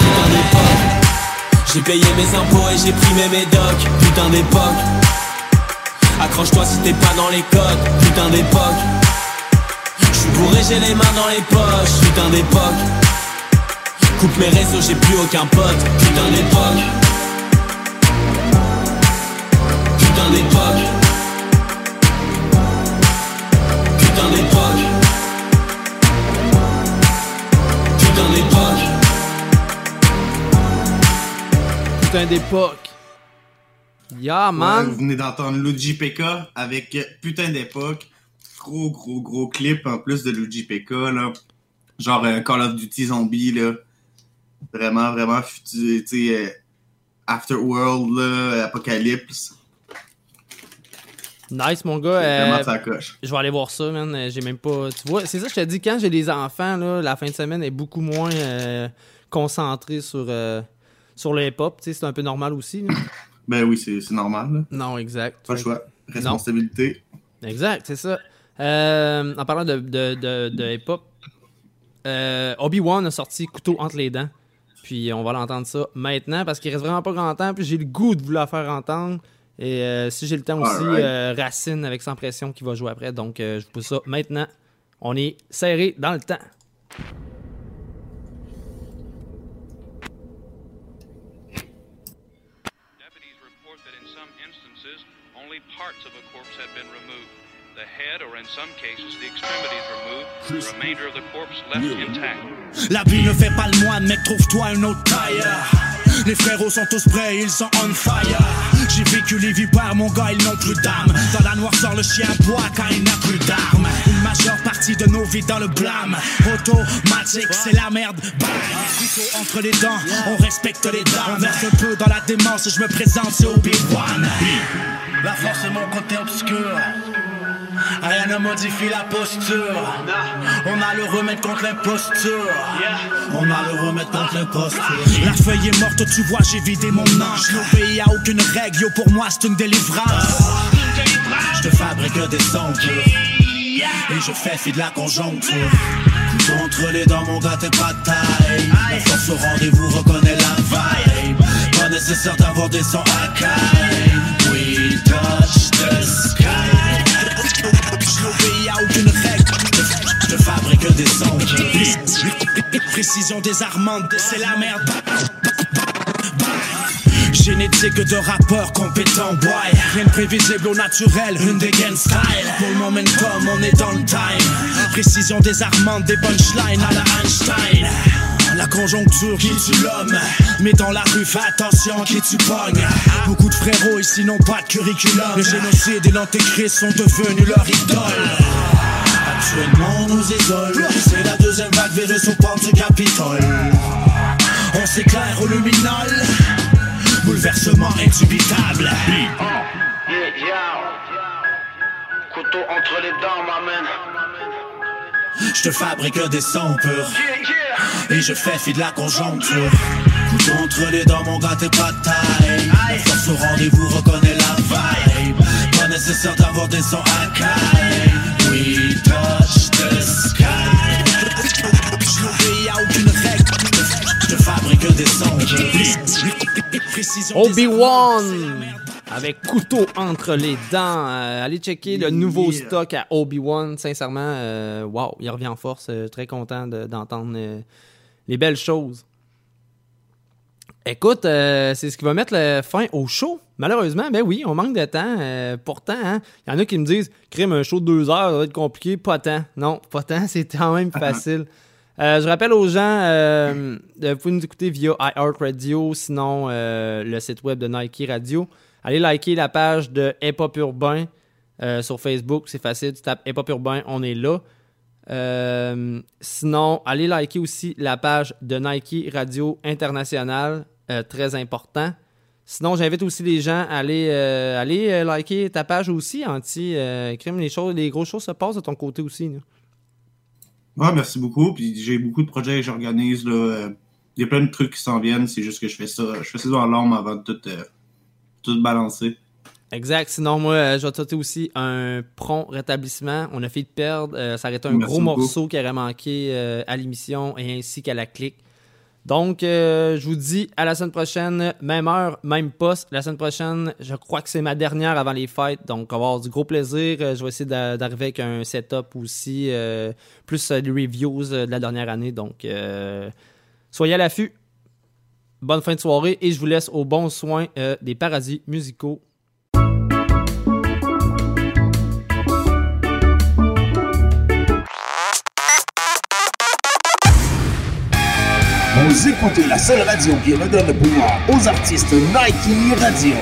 J'ai payé mes impôts et j'ai pris mes médocs. Putain d'époque. Accroche-toi si t'es pas dans les codes. Putain d'époque. J'suis bourré, j'ai les mains dans les poches. Putain d'époque. Coupe mes réseaux, j'ai plus aucun pote. Putain d'époque. Putain d'époque. Putain d'époque. Putain d'époque. Putain d'époque. Yeah, Ouais, man. vous venez d'entendre Luigi PK avec Putain d'époque. Gros, gros, gros clip en plus de Luigi PK, là. Genre euh, Call of Duty Zombie, là. Vraiment, vraiment, tu sais, euh, Afterworld, là, Apocalypse. Nice, mon gars. Euh, sa coche. Je vais aller voir ça, man. Euh, J'ai même pas. Tu vois, c'est ça, je te dis, quand j'ai des enfants, là, la fin de semaine est beaucoup moins euh, concentrée sur, euh, sur le hip-hop. Tu sais, c'est un peu normal aussi. là. Ben oui, c'est normal, là. Non, exact. Pas le choix. Responsabilité. Exact, c'est ça. En parlant de, de, de, de hip-hop, Obi-Wan a sorti Couteau entre les dents. Puis on va l'entendre ça maintenant parce qu'il reste vraiment pas grand temps. Puis j'ai le goût de vous la faire entendre. Et euh, si j'ai le temps aussi, euh, Racine avec Sans Pression qui va jouer après. Donc euh, je vous pose ça maintenant. On est serré dans le temps. La vie ne fait pas le moine, mec, trouve-toi un autre tailleur. Les frérots sont tous prêts, ils sont on fire. J'ai vécu les vipères, mon gars, ils n'ont plus d'âme. Dans la noirceur, le chien boit quand il n'a plus d'armes. Une majeure partie de nos vies dans le blâme. Automatique, c'est la merde. Bang! Entre les dents, on respecte les dames. On verse un peu dans la démence, je me présente, c'est Obi-Wan. La force est mon côté obscur. Rien ne modifie la posture. On a le remède contre l'imposture. On a le remède contre l'imposture. La feuille est morte, tu vois, j'ai vidé mon ange. Je n'obéis à aucune règle, yo, pour moi c'est une délivrance. Je te fabrique des sons Et je fais fi de la conjoncture. Couteau entre les dents, mon gars, t'es pas taille. La force au rendez-vous reconnaît la vibe. Pas nécessaire d'avoir des sons à caille. We touch the sky. Des. Précision désarmante, c'est la merde. Génétique de rappeur compétent, boy. Rien de prévisible au naturel, une dégaine style. Pour le momentum, on est dans le time. Précision désarmante, des punchlines à la Einstein. La conjoncture qui tue l'homme, mais dans la rue, fais attention qui tu pognes. Beaucoup de frérots ici n'ont pas de curriculum. Le génocide et l'antéchrist sont devenus leur idole. Actuellement, on nous isole. C'est la deuxième vague virus aux portes du Capitole. On s'éclaire au luminol. Bouleversement indubitable. Couteau entre les dents, ma. Je te fabrique des sons purs. Et je fais fi de la conjoncture. Couteau entre les dents, mon gars, t'es pas taille. La force au rendez-vous reconnaît la vibe. Nécessaire d'avoir des sons à caille. We touch the sky. Je n'obéis à aucune règle. Je fabrique des sons. Obi-Wan avec couteau entre les dents. Euh, allez checker le nouveau Yeah. stock à Obi-Wan. Sincèrement, euh, wow, il revient en force. Euh, très content de- d'entendre euh, les belles choses. Écoute, euh, c'est ce qui va mettre le fin au show. Malheureusement, ben oui, on manque de temps. Euh, pourtant, hein, il y en a qui me disent crime un show de deux heures, ça va être compliqué. Pas tant. Non, pas tant, c'est quand même facile. Euh, je rappelle aux gens, de- vous pouvez nous écouter via iHeartRadio, sinon le site web de Nike Radio. Allez liker la page de Hip Hop Urbain sur Facebook, c'est facile. Tu tapes Hip Hop Urbain, on est là. Euh, sinon, allez liker aussi la page de Nike Radio International, euh, très important. Sinon, j'invite aussi les gens à aller, euh, aller euh, liker ta page aussi, Anti. Euh, crime, les choses, les grosses choses se passent de ton côté aussi. là. Ouais, merci beaucoup. Puis j'ai beaucoup de projets que j'organise. Il y a plein de trucs qui s'en viennent. C'est juste que je fais ça. Je fais ça dans l'ombre avant de tout, tout balancer. Exact. Sinon, moi, euh, je vais te souhaiter aussi un prompt rétablissement. On a fait de perdre. euh, ça aurait été un Merci gros beaucoup. morceau qui aurait manqué euh, à l'émission et ainsi qu'à la clique. Donc, euh, je vous dis à la semaine prochaine, même heure, même poste. La semaine prochaine, je crois que c'est ma dernière avant les fêtes. Donc, on va avoir du gros plaisir. Euh, Je vais essayer d'a- d'arriver avec un setup aussi, euh, plus des reviews de la dernière année. Donc, soyez à l'affût. Bonne fin de soirée et je vous laisse au bon soin des paradis musicaux. Vous écoutez la seule radio qui redonne le pouvoir aux artistes Nike Radio.